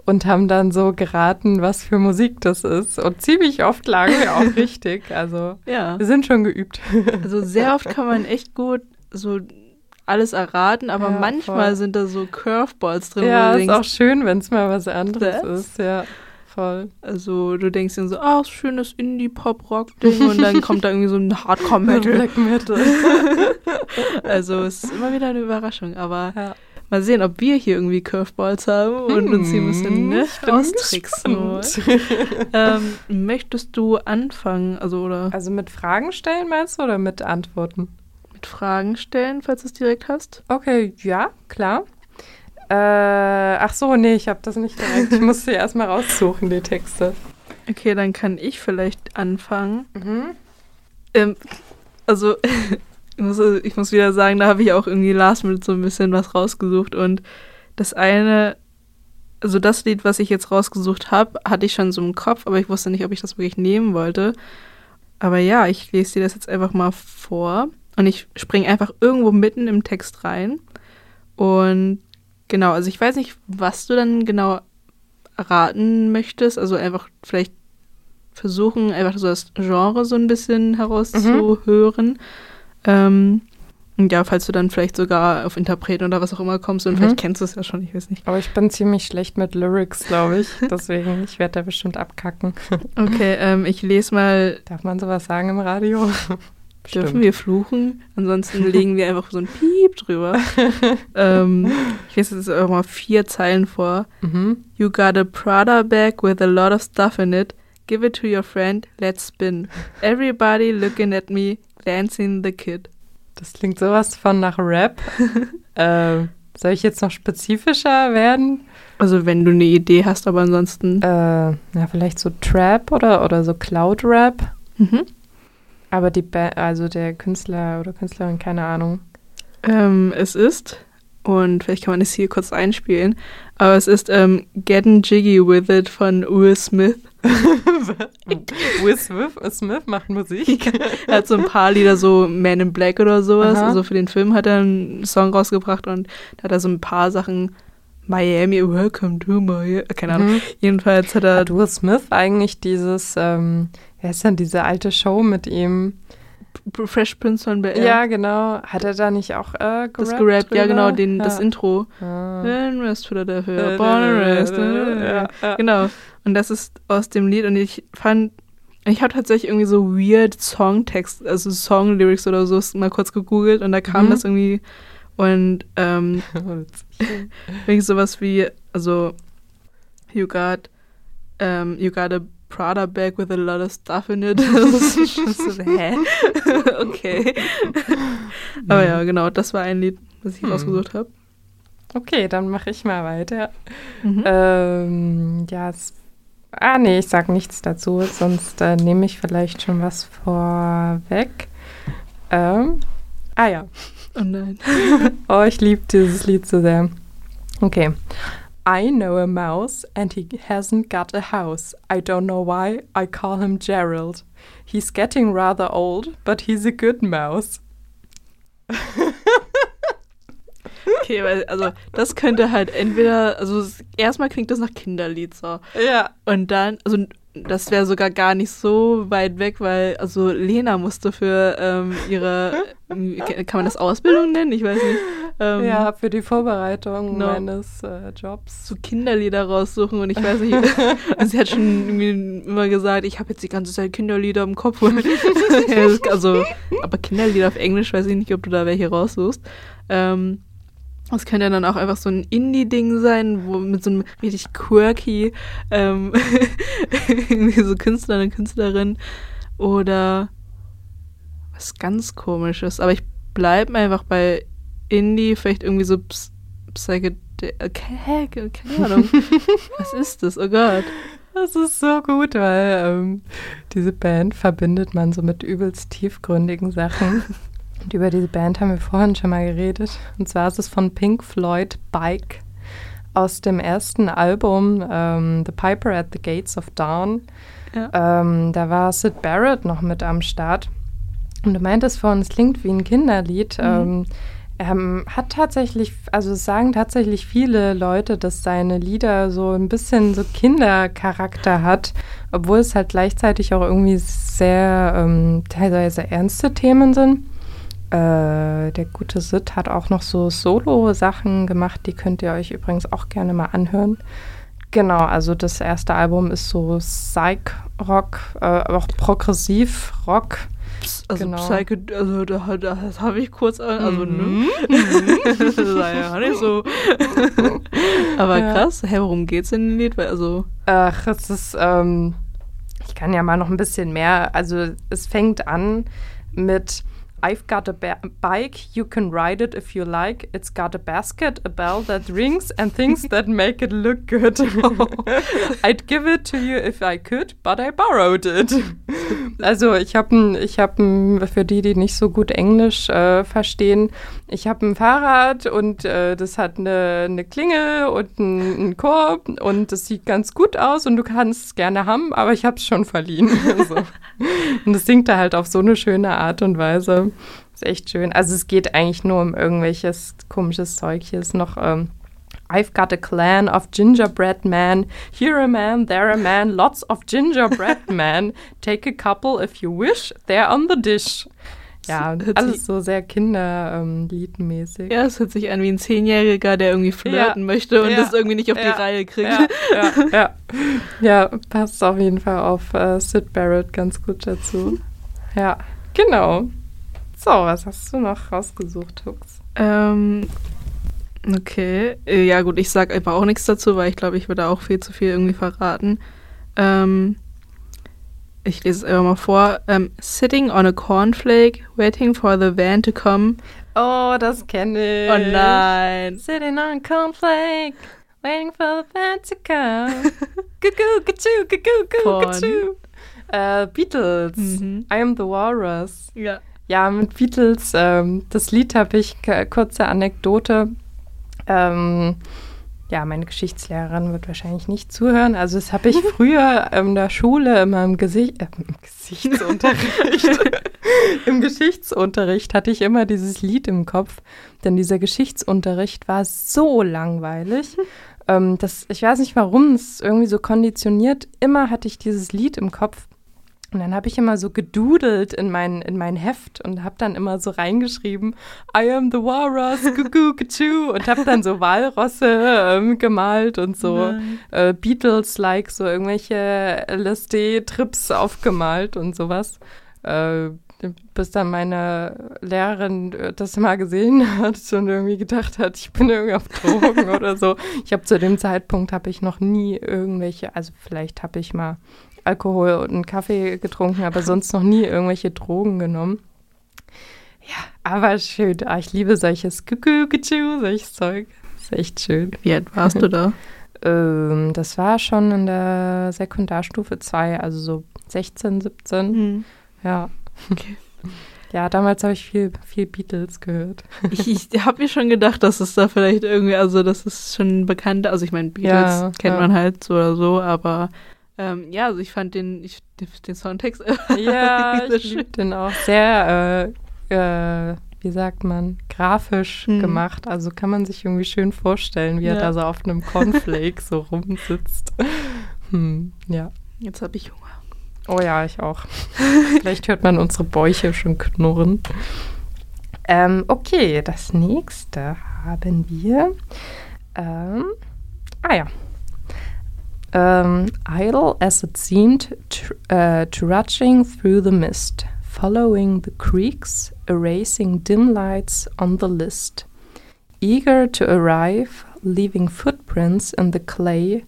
und haben dann so geraten, was für Musik das ist. Und ziemlich oft lagen wir auch richtig. Also ja. wir sind schon geübt. Also sehr oft kann man echt gut so alles erraten, aber Ja, manchmal voll. sind da so Curveballs drin, ja, ist denkst, auch schön, wenn es mal was anderes Das? ist. Ja, voll. Also du denkst dann so, ah, schönes Indie-Pop-Rock-Ding und dann kommt da irgendwie so ein Hardcore-Metal. Black Metal. Also es ist immer wieder eine Überraschung. Aber Ja. Mal sehen, ob wir hier irgendwie Curveballs haben und uns hier ein bisschen ne, austricksen wollen. ähm, Möchtest du anfangen, also oder Also mit Fragen stellen meinst du oder mit Antworten? mit Fragen stellen, falls du es direkt hast? Okay, ja, klar. Äh, ach so, nee, ich habe das nicht direkt. Ich musste erstmal raussuchen, die Texte. Okay, dann kann ich vielleicht anfangen. Mhm. Ähm, also, ich muss, ich muss wieder sagen, da habe ich auch irgendwie last minute so ein bisschen was rausgesucht und das eine, also das Lied, was ich jetzt rausgesucht habe, hatte ich schon so im Kopf, aber ich wusste nicht, ob ich das wirklich nehmen wollte. Aber ja, ich lese dir das jetzt einfach mal vor und ich springe einfach irgendwo mitten im Text rein. Und genau, also ich weiß nicht, was du dann genau raten möchtest, also einfach vielleicht versuchen, einfach so das Genre so ein bisschen herauszuhören. Ähm, und ja, falls du dann vielleicht sogar auf Interpreten oder was auch immer kommst und Mhm. vielleicht kennst du es ja schon, ich weiß nicht. Aber ich bin ziemlich schlecht mit Lyrics, glaube ich. Deswegen, ich werde da bestimmt abkacken. Okay, ähm, ich lese mal, Darf man sowas sagen im Radio? dürfen wir fluchen? Ansonsten legen wir einfach so ein Piep drüber. ähm, ich lese jetzt einfach mal vier Zeilen vor. Mhm. You got a Prada bag with a lot of stuff in it. Give it to your friend, let's spin. Everybody looking at me, glancing the kid. Das klingt sowas von nach Rap. äh, soll ich jetzt noch spezifischer werden? Also wenn du eine Idee hast, aber ansonsten. Äh, ja, vielleicht so Trap oder, oder so Cloud-Rap. Mhm. Aber die ba also der Künstler oder Künstlerin, keine Ahnung. Ähm, es ist, und vielleicht kann man es hier kurz einspielen, aber es ist ähm, Getting Jiggy With It von Will Smith. Will Smith, Smith macht Musik. Er hat so ein paar Lieder, so Man in Black oder sowas. Aha. Also für den Film hat er einen Song rausgebracht und da hat er so ein paar Sachen. Miami, welcome to Miami. Keine Ahnung. Mhm. Jedenfalls hat er. Hat Will Smith eigentlich dieses, ähm, wer ist denn diese alte Show mit ihm? Fresh Prince von Bel Ja, genau. Hat er da nicht auch äh, gerappt? das gerappt, ja genau, den, das Ja. Intro. Ah. In West Philadelphia, Äh, born and ja, ja. Genau. Und das ist aus dem Lied und ich fand, ich habe tatsächlich irgendwie so weird Songtext, also Songlyrics oder so mal kurz gegoogelt und da kam Mhm. das irgendwie und ähm, wirklich sowas wie, also you got, um, you got a Prada bag with a lot of stuff in it. das ist schon so, hä? okay. Aber ja, genau, das war ein Lied, was ich Mhm. rausgesucht habe. Okay, dann mache ich mal weiter. Mhm. Ähm, ja, es, ah nee, ich sag nichts dazu, sonst äh, nehme ich vielleicht schon was vorweg. Ähm, ah ja, Oh nein. oh, ich liebe dieses Lied so sehr. Okay. I know a mouse and he hasn't got a house. I don't know why I call him Gerald. He's getting rather old, but he's a good mouse. Okay, weil, also, das könnte halt entweder, also, erstmal klingt das nach Kinderlied so. Ja. Und dann, also, das wäre sogar gar nicht so weit weg, weil, also Lena musste für ähm, ihre, kann man das Ausbildung nennen? Ich weiß nicht. Ähm, ja, für die Vorbereitung no, meines äh, Jobs. So Kinderlieder raussuchen und ich weiß nicht, also sie hat schon immer gesagt, ich habe jetzt die ganze Zeit Kinderlieder im Kopf. also, aber Kinderlieder auf Englisch, weiß ich nicht, ob du da welche raussuchst. Ähm, das könnte ja dann auch einfach so ein Indie-Ding sein, wo mit so einem richtig quirky, ähm, irgendwie so Künstler und Künstlerin oder was ganz komisches. Aber ich bleibe einfach bei Indie, vielleicht irgendwie so Psychedelic. Okay, keine Ahnung. was ist das? Oh Gott. Das ist so gut, weil ähm, diese Band verbindet man so mit übelst tiefgründigen Sachen. Und über diese Band haben wir vorhin schon mal geredet. Und zwar ist es von Pink Floyd Bike aus dem ersten Album ähm, The Piper at the Gates of Dawn. Ja. Ähm, da war Sid Barrett noch mit am Start. Und du meintest vorhin, es klingt wie ein Kinderlied. Mhm. Ähm, er hat tatsächlich, also es sagen tatsächlich viele Leute, dass seine Lieder so ein bisschen so Kindercharakter hat, obwohl es halt gleichzeitig auch irgendwie sehr ähm, teilweise ernste Themen sind. Äh, der gute Sid hat auch noch so Solo-Sachen gemacht, die könnt ihr euch übrigens auch gerne mal anhören. Genau, also das erste Album ist so Psych-Rock, äh, auch Progressiv-Rock. Also genau. Psyche, also da, das habe ich kurz, also mhm. ne? das war ja nicht so. Aber ja. krass, hä, worum geht's in dem Lied? Weil also Ach, es ist, ähm, ich kann ja mal noch ein bisschen mehr, also es fängt an mit I've got a bike, you can ride it if you like. It's got a basket, a bell that rings, and things that make it look good. I'd give it to you if I could, but I borrowed it. Also ich habe ich hab für die, die nicht so gut Englisch äh, verstehen, ich habe ein Fahrrad und äh, das hat eine, eine Klingel und einen Korb und das sieht ganz gut aus und du kannst es gerne haben, aber ich habe es schon verliehen. so. Und das singt er halt auf so eine schöne Art und Weise. Ist echt schön. Also es geht eigentlich nur um irgendwelches komisches Zeug. Hier ist noch ähm, I've got a clan of gingerbread men. Here a man, there a man, lots of gingerbread men. Take a couple if you wish, they're on the dish. Ja, alles so sehr Kinderliedmäßig. Ähm, ja, es hört sich an wie ein Zehnjähriger, der irgendwie flirten ja, möchte und ja, das irgendwie nicht auf ja, die Reihe kriegt. Ja, ja, ja. passt auf jeden Fall auf äh, Sid Barrett ganz gut dazu. Ja, genau. So, was hast du noch rausgesucht, Hux? Ähm, okay. Äh, ja, gut, ich sag einfach auch nichts dazu, weil ich glaube, ich würde auch viel zu viel irgendwie verraten. Ähm, ich lese es einfach mal vor. Um, ähm, sitting on a cornflake, waiting for the van to come. Oh, das kenne ich. Oh nein. Sitting on a cornflake, waiting for the van to come. Cuckoo, cuckoo, cuckoo, cuckoo. Äh, Beatles. Mhm. I am the Walrus. Ja. Ja, mit Beatles. Ähm, das Lied habe ich, kurze Anekdote. Ähm, ja, meine Geschichtslehrerin wird wahrscheinlich nicht zuhören. Also das habe ich früher in der Schule in meinem Gesicht, äh, im Gesichtsunterricht, im Geschichtsunterricht hatte ich immer dieses Lied im Kopf, denn dieser Geschichtsunterricht war so langweilig. ähm, das, ich weiß nicht warum, es irgendwie so konditioniert. Immer hatte ich dieses Lied im Kopf und dann habe ich immer so gedudelt in mein, in mein Heft und habe dann immer so reingeschrieben, I am the walrus, gugu, gugu, und habe dann so Walrosse ähm, gemalt und so äh, Beatles-like, so irgendwelche LSD-Trips aufgemalt und sowas. Äh, bis dann meine Lehrerin das mal gesehen hat und irgendwie gedacht hat, ich bin irgendwie auf Drogen oder so. Ich habe zu dem Zeitpunkt habe ich noch nie irgendwelche, also vielleicht habe ich mal Alkohol und einen Kaffee getrunken, aber sonst noch nie irgendwelche Drogen genommen. Ja, aber schön. Ah, ich liebe solches Kükü, solches Zeug. Ist echt schön. Wie alt warst du da? ähm, das war schon in der Sekundarstufe 2, also so 16, 17. Mhm. Ja. Okay. Ja, damals habe ich viel, viel Beatles gehört. Ich, ich habe mir schon gedacht, dass es da vielleicht irgendwie, also das ist schon bekannt. Also ich meine, Beatles ja, kennt ja. man halt so oder so, aber ähm, ja, also ich fand den, ich, den Soundtext ja, ich liebe den auch sehr, äh, äh, wie sagt man, grafisch hm. gemacht. Also kann man sich irgendwie schön vorstellen, wie ja. er da so auf einem Cornflake so rumsitzt. Hm, ja. Jetzt habe ich Hunger. Oh ja, ich auch. Vielleicht hört man unsere Bäuche schon knurren. Ähm, okay, das nächste haben wir. Ähm, ah ja. Um, idle as it seemed, tr uh, trudging through the mist, following the creeks, erasing dim lights on the list, eager to arrive, leaving footprints in the clay,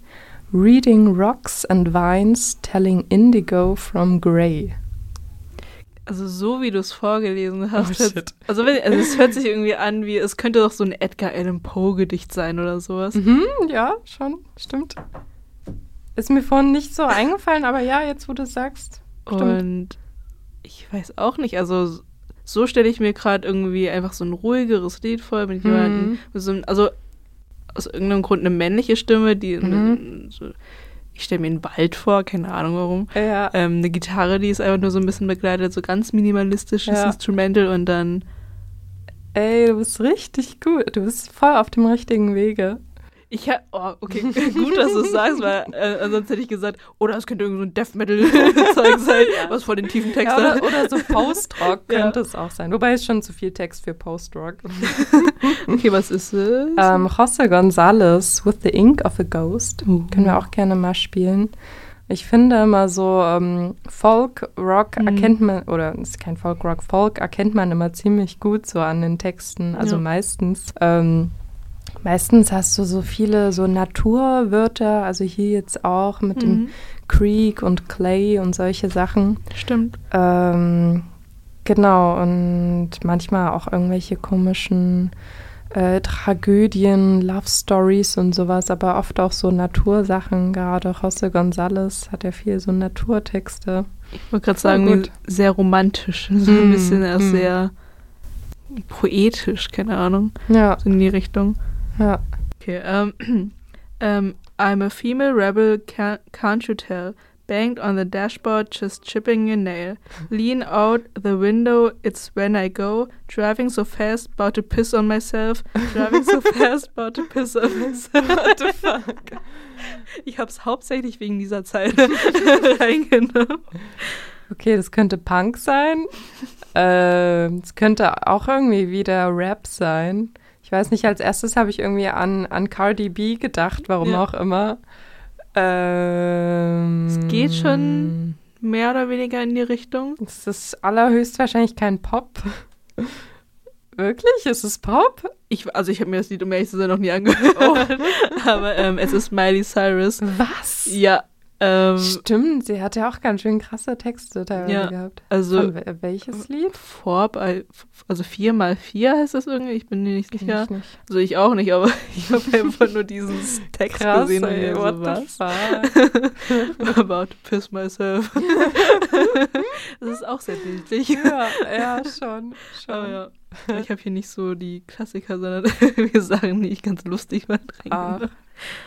reading rocks and vines, telling indigo from grey. Also so wie du es vorgelesen hast. Oh, shit. Also, also es hört sich irgendwie an, wie es könnte doch so ein Edgar Allan Poe Gedicht sein oder sowas. Mhm, ja, schon, stimmt. Ist mir vorhin nicht so eingefallen, aber ja, jetzt wo du es sagst. Stimmt. Und ich weiß auch nicht, also so stelle ich mir gerade irgendwie einfach so ein ruhigeres Lied vor mit jemandem, mhm. so also aus irgendeinem Grund eine männliche Stimme, die mhm. so, ich stelle mir einen Wald vor, keine Ahnung warum. Ja. Ähm, eine Gitarre, die ist einfach nur so ein bisschen begleitet, so ganz minimalistisches ja. Instrumental und dann. Ey, du bist richtig gut. Du bist voll auf dem richtigen Wege. Ich hab, oh, okay, gut, dass du es sagst, weil äh, sonst hätte ich gesagt, oder es könnte irgend so ein Death Metal-Zeug sein, ja. was vor den tiefen Text ja, oder, oder, so Post-Rock könnte ja. es auch sein. Wobei es schon zu viel Text für Post-Rock. okay, was ist es? Ähm, José González with the Ink of a Ghost. Uh. Können wir auch gerne mal spielen. Ich finde immer so ähm, Folk, Rock mhm. erkennt man, oder ist kein Folk, Rock, Folk erkennt man immer ziemlich gut so an den Texten, also meistens. Ähm, Meistens hast du so viele so Naturwörter, also hier jetzt auch mit mhm. dem Creek und Clay und solche Sachen. Stimmt. Ähm, genau, und manchmal auch irgendwelche komischen äh, Tragödien, Love Stories und sowas, aber oft auch so Natursachen. Gerade José González hat ja viel so Naturtexte. Ich wollte gerade sagen, sehr romantisch, so ein mm, bisschen erst mm. sehr poetisch, keine Ahnung. Ja. So in die Richtung. Ja. Okay, um, um, I'm a female rebel, can't, can't you tell? Banged on the dashboard, just chipping a nail. Lean out the window, it's when I go. Driving so fast, about to piss on myself. Driving so fast, about to piss on myself. What the fuck? Ich hab's hauptsächlich wegen dieser Zeile reingenommen. Okay, das könnte Punk sein. äh, es könnte auch irgendwie wieder Rap sein. Ich weiß nicht, als erstes habe ich irgendwie an, an Cardi B gedacht, warum ja. auch immer. Ähm, es geht schon mehr oder weniger in die Richtung. Es ist allerhöchstwahrscheinlich kein Pop. Wirklich? Ist es Pop? Ich, also ich habe mir das Lied um ehrlich zu sein noch nie angehört. Oh. Aber ähm, es ist Miley Cyrus. Was? Ja, ähm, Stimmt, sie hat ja auch ganz schön krasse Texte teilweise ja, gehabt. Also Von welches Lied? Vorb, also 4 mal 4 heißt das irgendwie, ich bin mir nicht sicher. Ich nicht. Also ich auch nicht, aber ich habe einfach nur diesen Text Krass, gesehen ey, und so was. About to piss myself. das ist auch sehr bildlich. Ja, ja, schon. schon. Aber ja. Ich habe hier nicht so die Klassiker, sondern wir Sachen, die ich ganz lustig fand.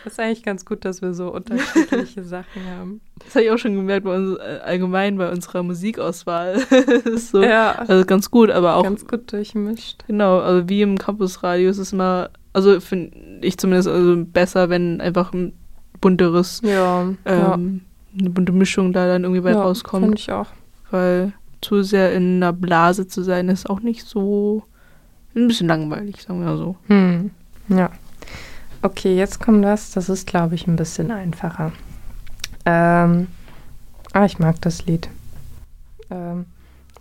Das ist eigentlich ganz gut, dass wir so unterschiedliche Sachen haben. Das habe ich auch schon gemerkt bei uns, äh, allgemein bei unserer Musikauswahl. ist so, ja. Also ganz gut, aber auch. Ganz gut durchmischt. Genau, also wie im Campusradio ist es immer, also finde ich zumindest also besser, wenn einfach ein bunteres, ja, ähm, ja. eine bunte Mischung da dann irgendwie bei ja, rauskommt. Finde ich auch. Weil zu sehr in einer Blase zu sein, ist auch nicht so ein bisschen langweilig, sagen wir mal so. Hm. Ja. Okay, jetzt kommt das. Das ist, glaube ich, ein bisschen einfacher. Ähm, ah, ich mag das Lied. Ähm,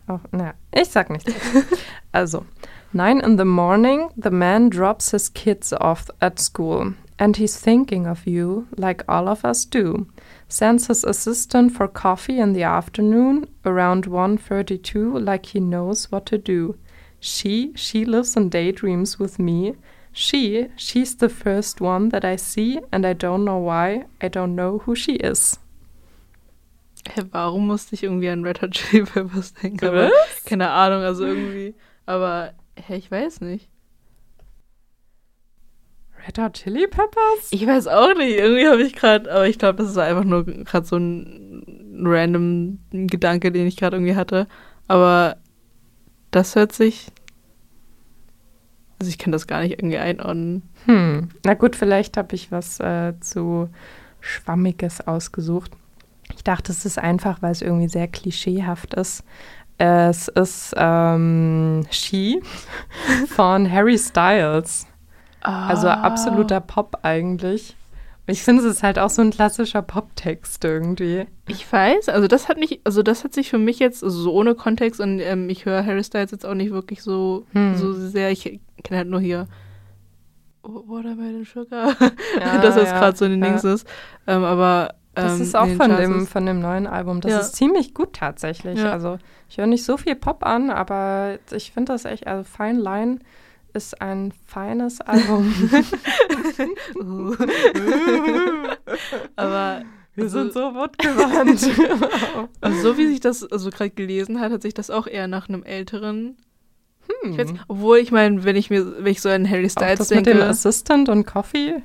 auch, naja, ich sag nichts. also, nine in the morning, the man drops his kids off at school. And he's thinking of you, like all of us do. Sends his assistant for coffee in the afternoon, around 1.32, like he knows what to do. She, she lives in daydreams with me, She, she's the first one that I see and I don't know why, I don't know who she is. Hey, warum musste ich irgendwie an Red Hot Chili Peppers denken? Aber, keine Ahnung, also irgendwie. Aber, hey, ich weiß nicht. Red Hot Chili Peppers? Ich weiß auch nicht. Irgendwie habe ich gerade, aber ich glaube, das ist einfach nur gerade so ein random Gedanke, den ich gerade irgendwie hatte. Aber das hört sich also ich kann das gar nicht irgendwie einordnen. Hm. Na gut, vielleicht habe ich was äh, zu Schwammiges ausgesucht. Ich dachte, es ist einfach, weil es irgendwie sehr klischeehaft ist. Es ist ähm, She von Harry Styles. Ah. Also absoluter Pop eigentlich. Ich finde, es ist halt auch so ein klassischer Poptext irgendwie. Ich weiß, also das hat mich, also das hat sich für mich jetzt also so ohne Kontext und ähm, ich höre Harry Styles jetzt auch nicht wirklich so, hm. so sehr. Ich kenne halt nur hier Watermelon Sugar, ja, dass das ja, gerade so in den ja. Dings ist. Ähm, aber ähm, das ist auch von dem, von dem neuen Album. Das ja. ist ziemlich gut tatsächlich. Also ich höre nicht so viel Pop an, aber ich finde das echt, also Fine Line ist ein feines Album. Aber wir also, sind so wortgewandt. also so wie sich das also gerade gelesen hat, hat sich das auch eher nach einem älteren. Hm. Ich weiß, obwohl ich meine, wenn ich mir, wenn ich so an Harry Styles auch das denke. Mit dem Assistant und Coffee,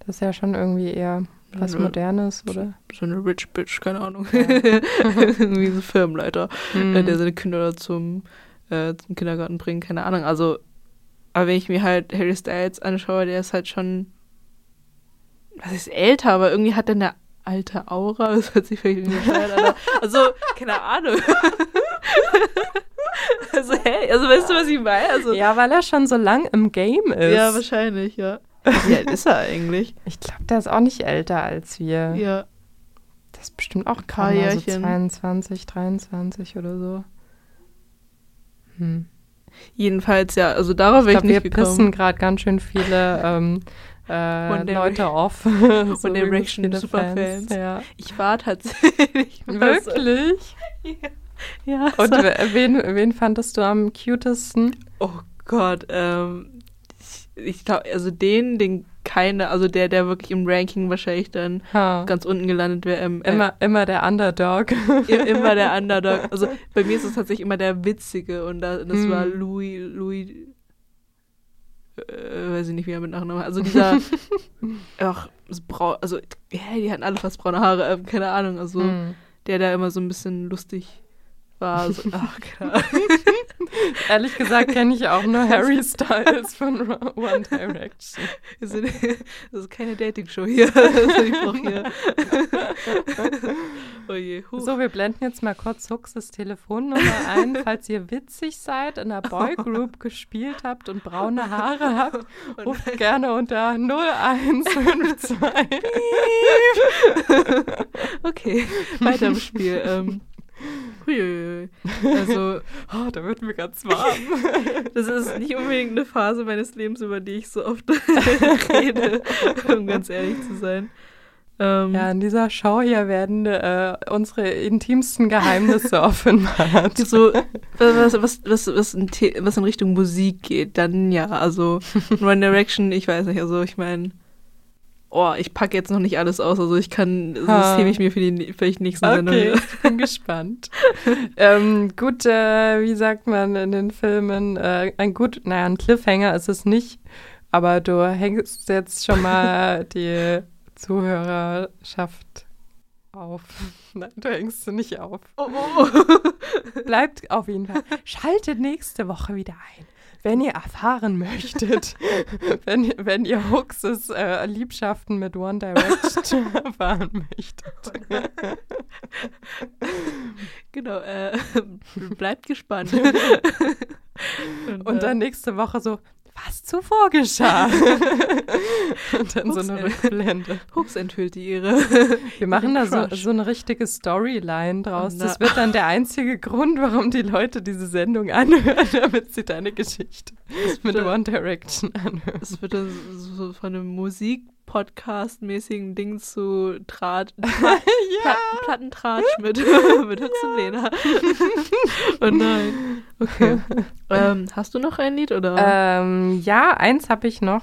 das ist ja schon irgendwie eher was Modernes, oder? So eine Rich Bitch, keine Ahnung. Ja. Irgendwie so ein Firmenleiter, hm. der seine Kinder zum äh, zum Kindergarten bringen, keine Ahnung. Also, aber wenn ich mir halt Harry Styles anschaue, der ist halt schon, was ist älter, aber irgendwie hat er eine alte Aura. Das hört sich vielleicht nicht an. Also, keine Ahnung. also, hey, also weißt du, was ich meine? Also, ja, weil er schon so lang im Game ist. Ja, wahrscheinlich, ja. Wie alt ist er eigentlich? Ich glaube, der ist auch nicht älter als wir. Ja. Das ist bestimmt auch Jährchen. So 22, 23 oder so. Hm. Jedenfalls, ja, also darauf wäre ich, nicht wir gekommen. Wir pissen gerade ganz schön viele ähm, äh, Leute off. so Von den Reaction Superfans. Ja. Ich war tatsächlich. Wirklich? ja. ja. Und wen, wen fandest du am cutesten? Oh Gott, ähm, ich, ich glaube, also den, den keine, also der, der wirklich im Ranking wahrscheinlich dann ha. ganz unten gelandet wäre. Ähm, immer, äh, immer der Underdog. immer der Underdog. Also bei mir ist es tatsächlich immer der Witzige und da, das hm. war Louis, Louis, äh, weiß ich nicht, wie er mit Nachnamen Also dieser, ach, braun, also, ja, die hatten alle fast braune Haare, äh, keine Ahnung, also hm. der da immer so ein bisschen lustig war. So, ach, Ahnung. Ehrlich gesagt kenne ich auch nur Harry Styles von One Direction. Das ist keine Dating-Show hier. Also hier. oh je, so, wir blenden jetzt mal kurz Huxes Telefonnummer ein, falls ihr witzig seid, in einer Boygroup gespielt habt und braune Haare habt. Ruft gerne unter 0152. okay, weiter im Spiel. Ähm, Huiuiui. Also, oh, da wird mir ganz warm. das ist nicht unbedingt eine Phase meines Lebens, über die ich so oft rede, um ganz ehrlich zu sein. Ähm, ja, in dieser Show hier werden äh, unsere intimsten Geheimnisse offenbart. So, was, was, was, was, in, was in Richtung Musik geht, dann ja. Also One Direction, ich weiß nicht, also ich meine oh, ich packe jetzt noch nicht alles aus, also ich kann, das hebe ich mir für die vielleicht nächsten okay, Sendung. Okay, ich bin gespannt. ähm, gut, äh, wie sagt man in den Filmen, äh, ein gut, naja, ein Cliffhanger ist es nicht, aber du hängst jetzt schon mal die Zuhörerschaft auf. Nein, du hängst du nicht auf. Oh, oh. Bleibt auf jeden Fall. Schaltet nächste Woche wieder ein wenn ihr erfahren möchtet, wenn, wenn ihr Huxes äh, Liebschaften mit One Direction erfahren möchtet. genau, äh, bleibt gespannt. Und, Und dann äh, nächste Woche so, was zuvor geschah. und dann Hups, so eine Rückblende. Hups enthüllt die ihre. Wir machen da so, so, eine richtige Storyline draus. Das wird dann der einzige Grund, warum die Leute diese Sendung anhören, damit sie deine Geschichte mit One Direction anhören. Es wird dann so von einem Musik Podcast-mäßigen Ding zu Draht, ja. Pla Plattentratsch mit, mit Hux ja. und Lena. oh nein. Okay. ähm, hast du noch ein Lied oder? Ähm, ja, eins habe ich noch.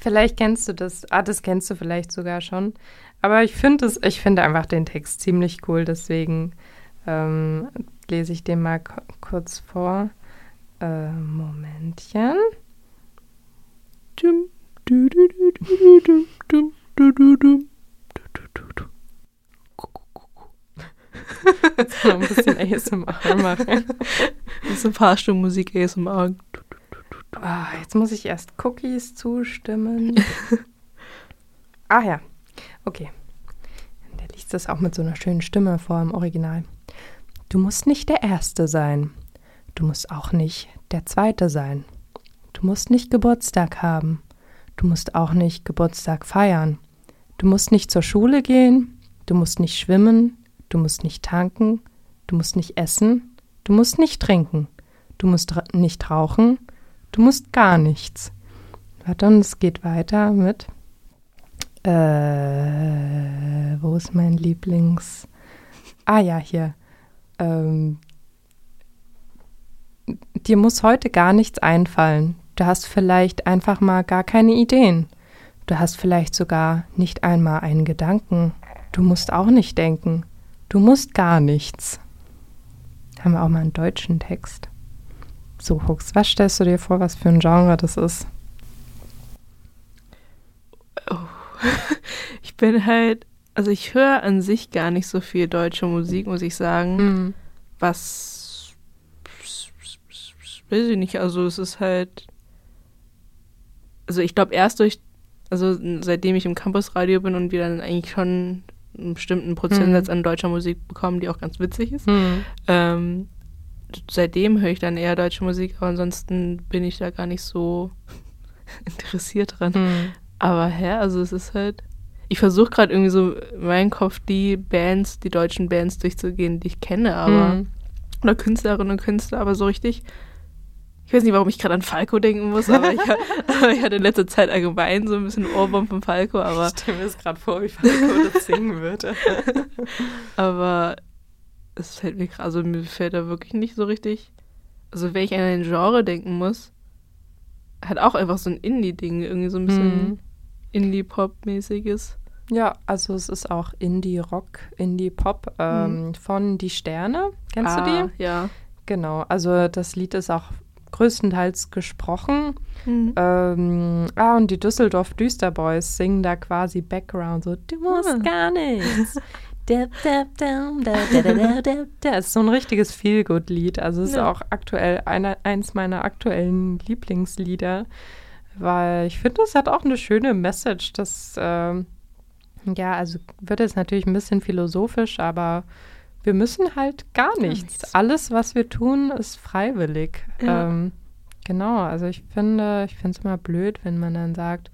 Vielleicht kennst du das. Ah, das kennst du vielleicht sogar schon. Aber ich finde es, ich finde einfach den Text ziemlich cool, deswegen ähm, lese ich den mal kurz vor. Äh, Momentchen. Dum, Jetzt noch ein bisschen ASMR machen. Das ist Fahrstuhlmusik ASMR. Ah, jetzt muss ich erst Cookies zustimmen. ah ja, okay. Der liest das auch mit so einer schönen Stimme vor im Original. Du musst nicht der Erste sein. Du musst auch nicht der Zweite sein. Du musst nicht Geburtstag haben. Du musst auch nicht Geburtstag feiern. Du musst nicht zur Schule gehen. Du musst nicht schwimmen. Du musst nicht tanken. Du musst nicht essen. Du musst nicht trinken. Du musst nicht rauchen. Du musst gar nichts. Warte, und es geht weiter mit. Äh, wo ist mein Lieblings. Ah ja, hier. Ähm, dir muss heute gar nichts einfallen. Du hast vielleicht einfach mal gar keine Ideen. Du hast vielleicht sogar nicht einmal einen Gedanken. Du musst auch nicht denken. Du musst gar nichts. Haben wir auch mal einen deutschen Text. So, Hux, was stellst du dir vor, was für ein Genre das ist? Oh. Ich bin halt, also ich höre an sich gar nicht so viel deutsche Musik, muss ich sagen. Mhm. Was weiß ich nicht, also es ist halt, also ich glaube erst durch, also seitdem ich im Campusradio bin und wir dann eigentlich schon einen bestimmten Prozentsatz mhm. an deutscher Musik bekommen, die auch ganz witzig ist. Mhm. Ähm, seitdem höre ich dann eher deutsche Musik, aber ansonsten bin ich da gar nicht so interessiert dran. Mhm. Aber hä, also es ist halt. Ich versuche gerade irgendwie so in meinem Kopf die Bands, die deutschen Bands durchzugehen, die ich kenne, aber. Mhm. Oder Künstlerinnen und Künstler, aber so richtig. Ich weiß nicht, warum ich gerade an Falco denken muss, aber ich, ich, hatte in letzter Zeit allgemein so ein bisschen Ohrwurm von Falco, aber. Ich stelle mir das gerade vor, wie Falco das singen würde. aber es fällt mir gerade, also mir fällt da wirklich nicht so richtig. Also wenn ich an ein Genre denken muss, hat auch einfach so ein Indie-Ding, irgendwie so ein bisschen mhm. Indie-Pop-mäßiges. Ja, also es ist auch Indie-Rock, Indie-Pop ähm, mhm. von Die Sterne. Kennst ah, du die? Ja. Genau, also das Lied ist auch größtenteils gesprochen. Mhm. Ähm, ah, und die Düsseldorf Düsterboys singen da quasi Background, so, du musst ah. gar nichts. Das ist so ein richtiges Feelgood-Lied. Also es ist ja. auch aktuell eine, eins meiner aktuellen Lieblingslieder, weil ich finde, es hat auch eine schöne Message. Das, ähm, ja, also wird jetzt natürlich ein bisschen philosophisch, aber wir müssen halt gar nichts. Gar nichts. Alles, was wir tun, ist freiwillig. Ja. Ähm, genau, also ich finde, ich finde es immer blöd, wenn man dann sagt,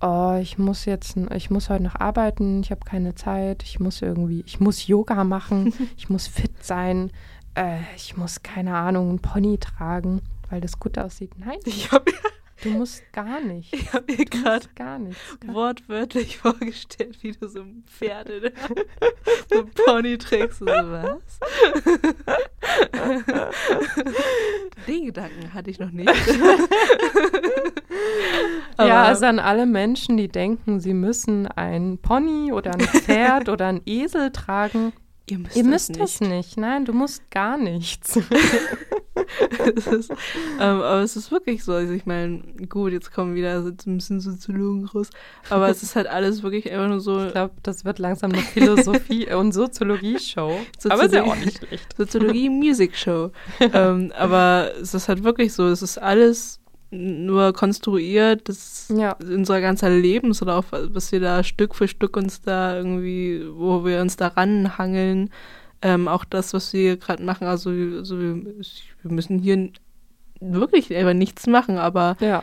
oh, ich muss jetzt, ich muss heute noch arbeiten, ich habe keine Zeit, ich muss irgendwie, ich muss Yoga machen, ich muss fit sein, äh, ich muss, keine Ahnung, einen Pony tragen, weil das gut aussieht. Nein. Ich habe Du musst gar nicht. Ich habe mir gerade gar nicht. wortwörtlich vorgestellt, wie du so ein Pferd, so ein Pony trägst und so was. Den Gedanken hatte ich noch nicht. ja, also an alle Menschen, die denken, sie müssen ein Pony oder ein Pferd oder ein Esel tragen. Ihr müsst, Ihr müsst es nicht. nicht. Nein, du musst gar nichts. ist, ähm, aber es ist wirklich so. Also ich meine, gut, jetzt kommen wieder so ein bisschen Soziologen raus. Aber es ist halt alles wirklich einfach nur so. Ich glaube, das wird langsam eine Philosophie- und Soziologie-Show. aber ist ja auch nicht schlecht. Soziologie-Music-Show. ähm, aber es ist halt wirklich so. Es ist alles nur konstruiert, das ja. unser ganzer Lebenslauf, was wir da Stück für Stück uns da irgendwie, wo wir uns da ranhangeln, ähm, auch das, was wir gerade machen, also, also wir, wir, müssen hier wirklich einfach nichts machen, aber ja.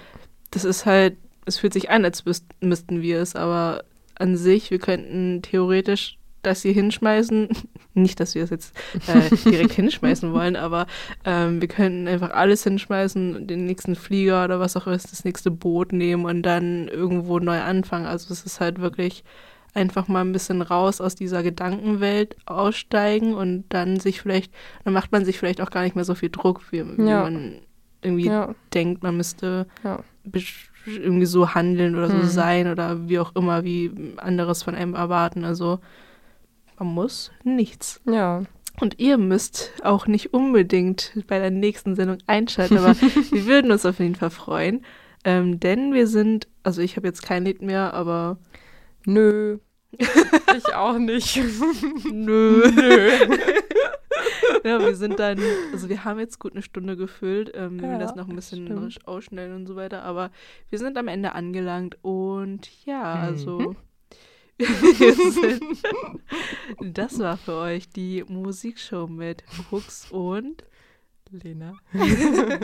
das ist halt, es fühlt sich an, als müssten wir es, aber an sich, wir könnten theoretisch das hier hinschmeißen. Nicht, dass wir es jetzt äh, direkt hinschmeißen wollen, aber ähm, wir könnten einfach alles hinschmeißen, den nächsten Flieger oder was auch immer, das nächste Boot nehmen und dann irgendwo neu anfangen. Also es ist halt wirklich einfach mal ein bisschen raus aus dieser Gedankenwelt aussteigen und dann sich vielleicht, dann macht man sich vielleicht auch gar nicht mehr so viel Druck, wie, wie ja. man irgendwie ja. denkt, man müsste ja. irgendwie so handeln oder so hm. sein oder wie auch immer, wie anderes von einem erwarten. Also man muss nichts. Ja. Und ihr müsst auch nicht unbedingt bei der nächsten Sendung einschalten, aber wir würden uns auf jeden Fall freuen. Ähm, denn wir sind, also ich habe jetzt kein Lied mehr, aber. Nö. ich auch nicht. Nö. Nö. ja, wir sind dann, also wir haben jetzt gut eine Stunde gefüllt, ähm, ja, wir das noch ein bisschen stimmt. ausschnellen und so weiter, aber wir sind am Ende angelangt und ja, also. Mhm das war für euch die Musikshow mit Hux und Lena.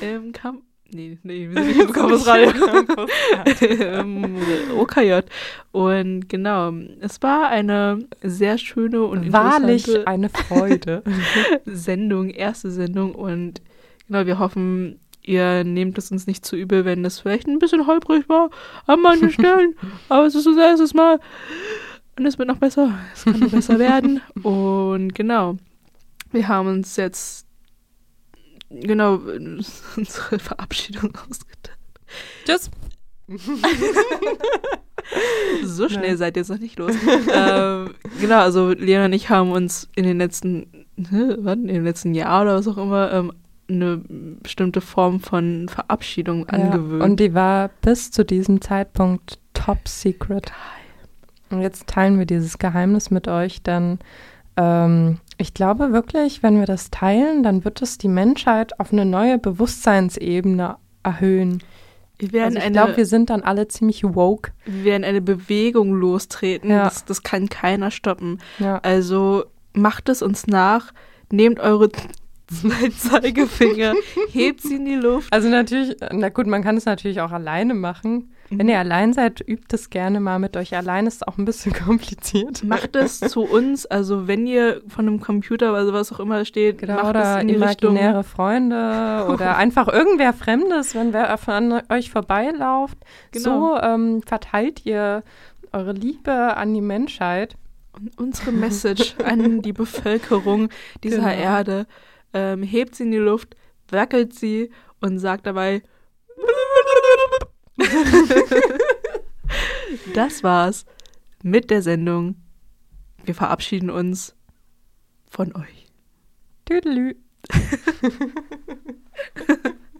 Im Camp. Nee, nee, wir sind im Campus Radio. Im OKJ. Und genau, es war eine sehr schöne und Wahrlich eine Freude. Sendung, erste Sendung. Und genau, wir hoffen, ihr nehmt es uns nicht zu übel, wenn das vielleicht ein bisschen holprig war an manchen Stellen. Aber es ist das erste Mal. Und es wird noch besser. Es kann noch besser werden. Und genau, wir haben uns jetzt genau unsere Verabschiedung ausgedacht. Tschüss. so schnell Nein. seid ihr jetzt noch nicht los. ähm, genau, also Lena und ich haben uns in den letzten, ne, wann, in den letzten Jahr oder was auch immer, ähm, eine bestimmte Form von Verabschiedung ja, angewöhnt. Und die war bis zu diesem Zeitpunkt top secret. Und jetzt teilen wir dieses Geheimnis mit euch, denn ähm, ich glaube wirklich, wenn wir das teilen, dann wird es die Menschheit auf eine neue Bewusstseinsebene erhöhen. Also ich glaube, wir sind dann alle ziemlich woke. Wir werden eine Bewegung lostreten. Ja. Das, das kann keiner stoppen. Ja. Also macht es uns nach. Nehmt eure zwei Zeigefinger, hebt sie in die Luft. Also natürlich, na gut, man kann es natürlich auch alleine machen. Mhm. Wenn ihr allein seid, übt es gerne mal mit euch. Allein ist auch ein bisschen kompliziert. Macht es zu uns, also wenn ihr von einem Computer, also was auch immer steht, genau, macht oder es in die imaginäre Richtung. Freunde oder einfach irgendwer Fremdes, wenn wer von euch vorbeilauft. Genau. So ähm, verteilt ihr eure Liebe an die Menschheit. Und unsere Message an die Bevölkerung dieser genau. Erde ähm, hebt sie in die Luft, wackelt sie und sagt dabei. das war's mit der Sendung. Wir verabschieden uns von euch. Tüdelü.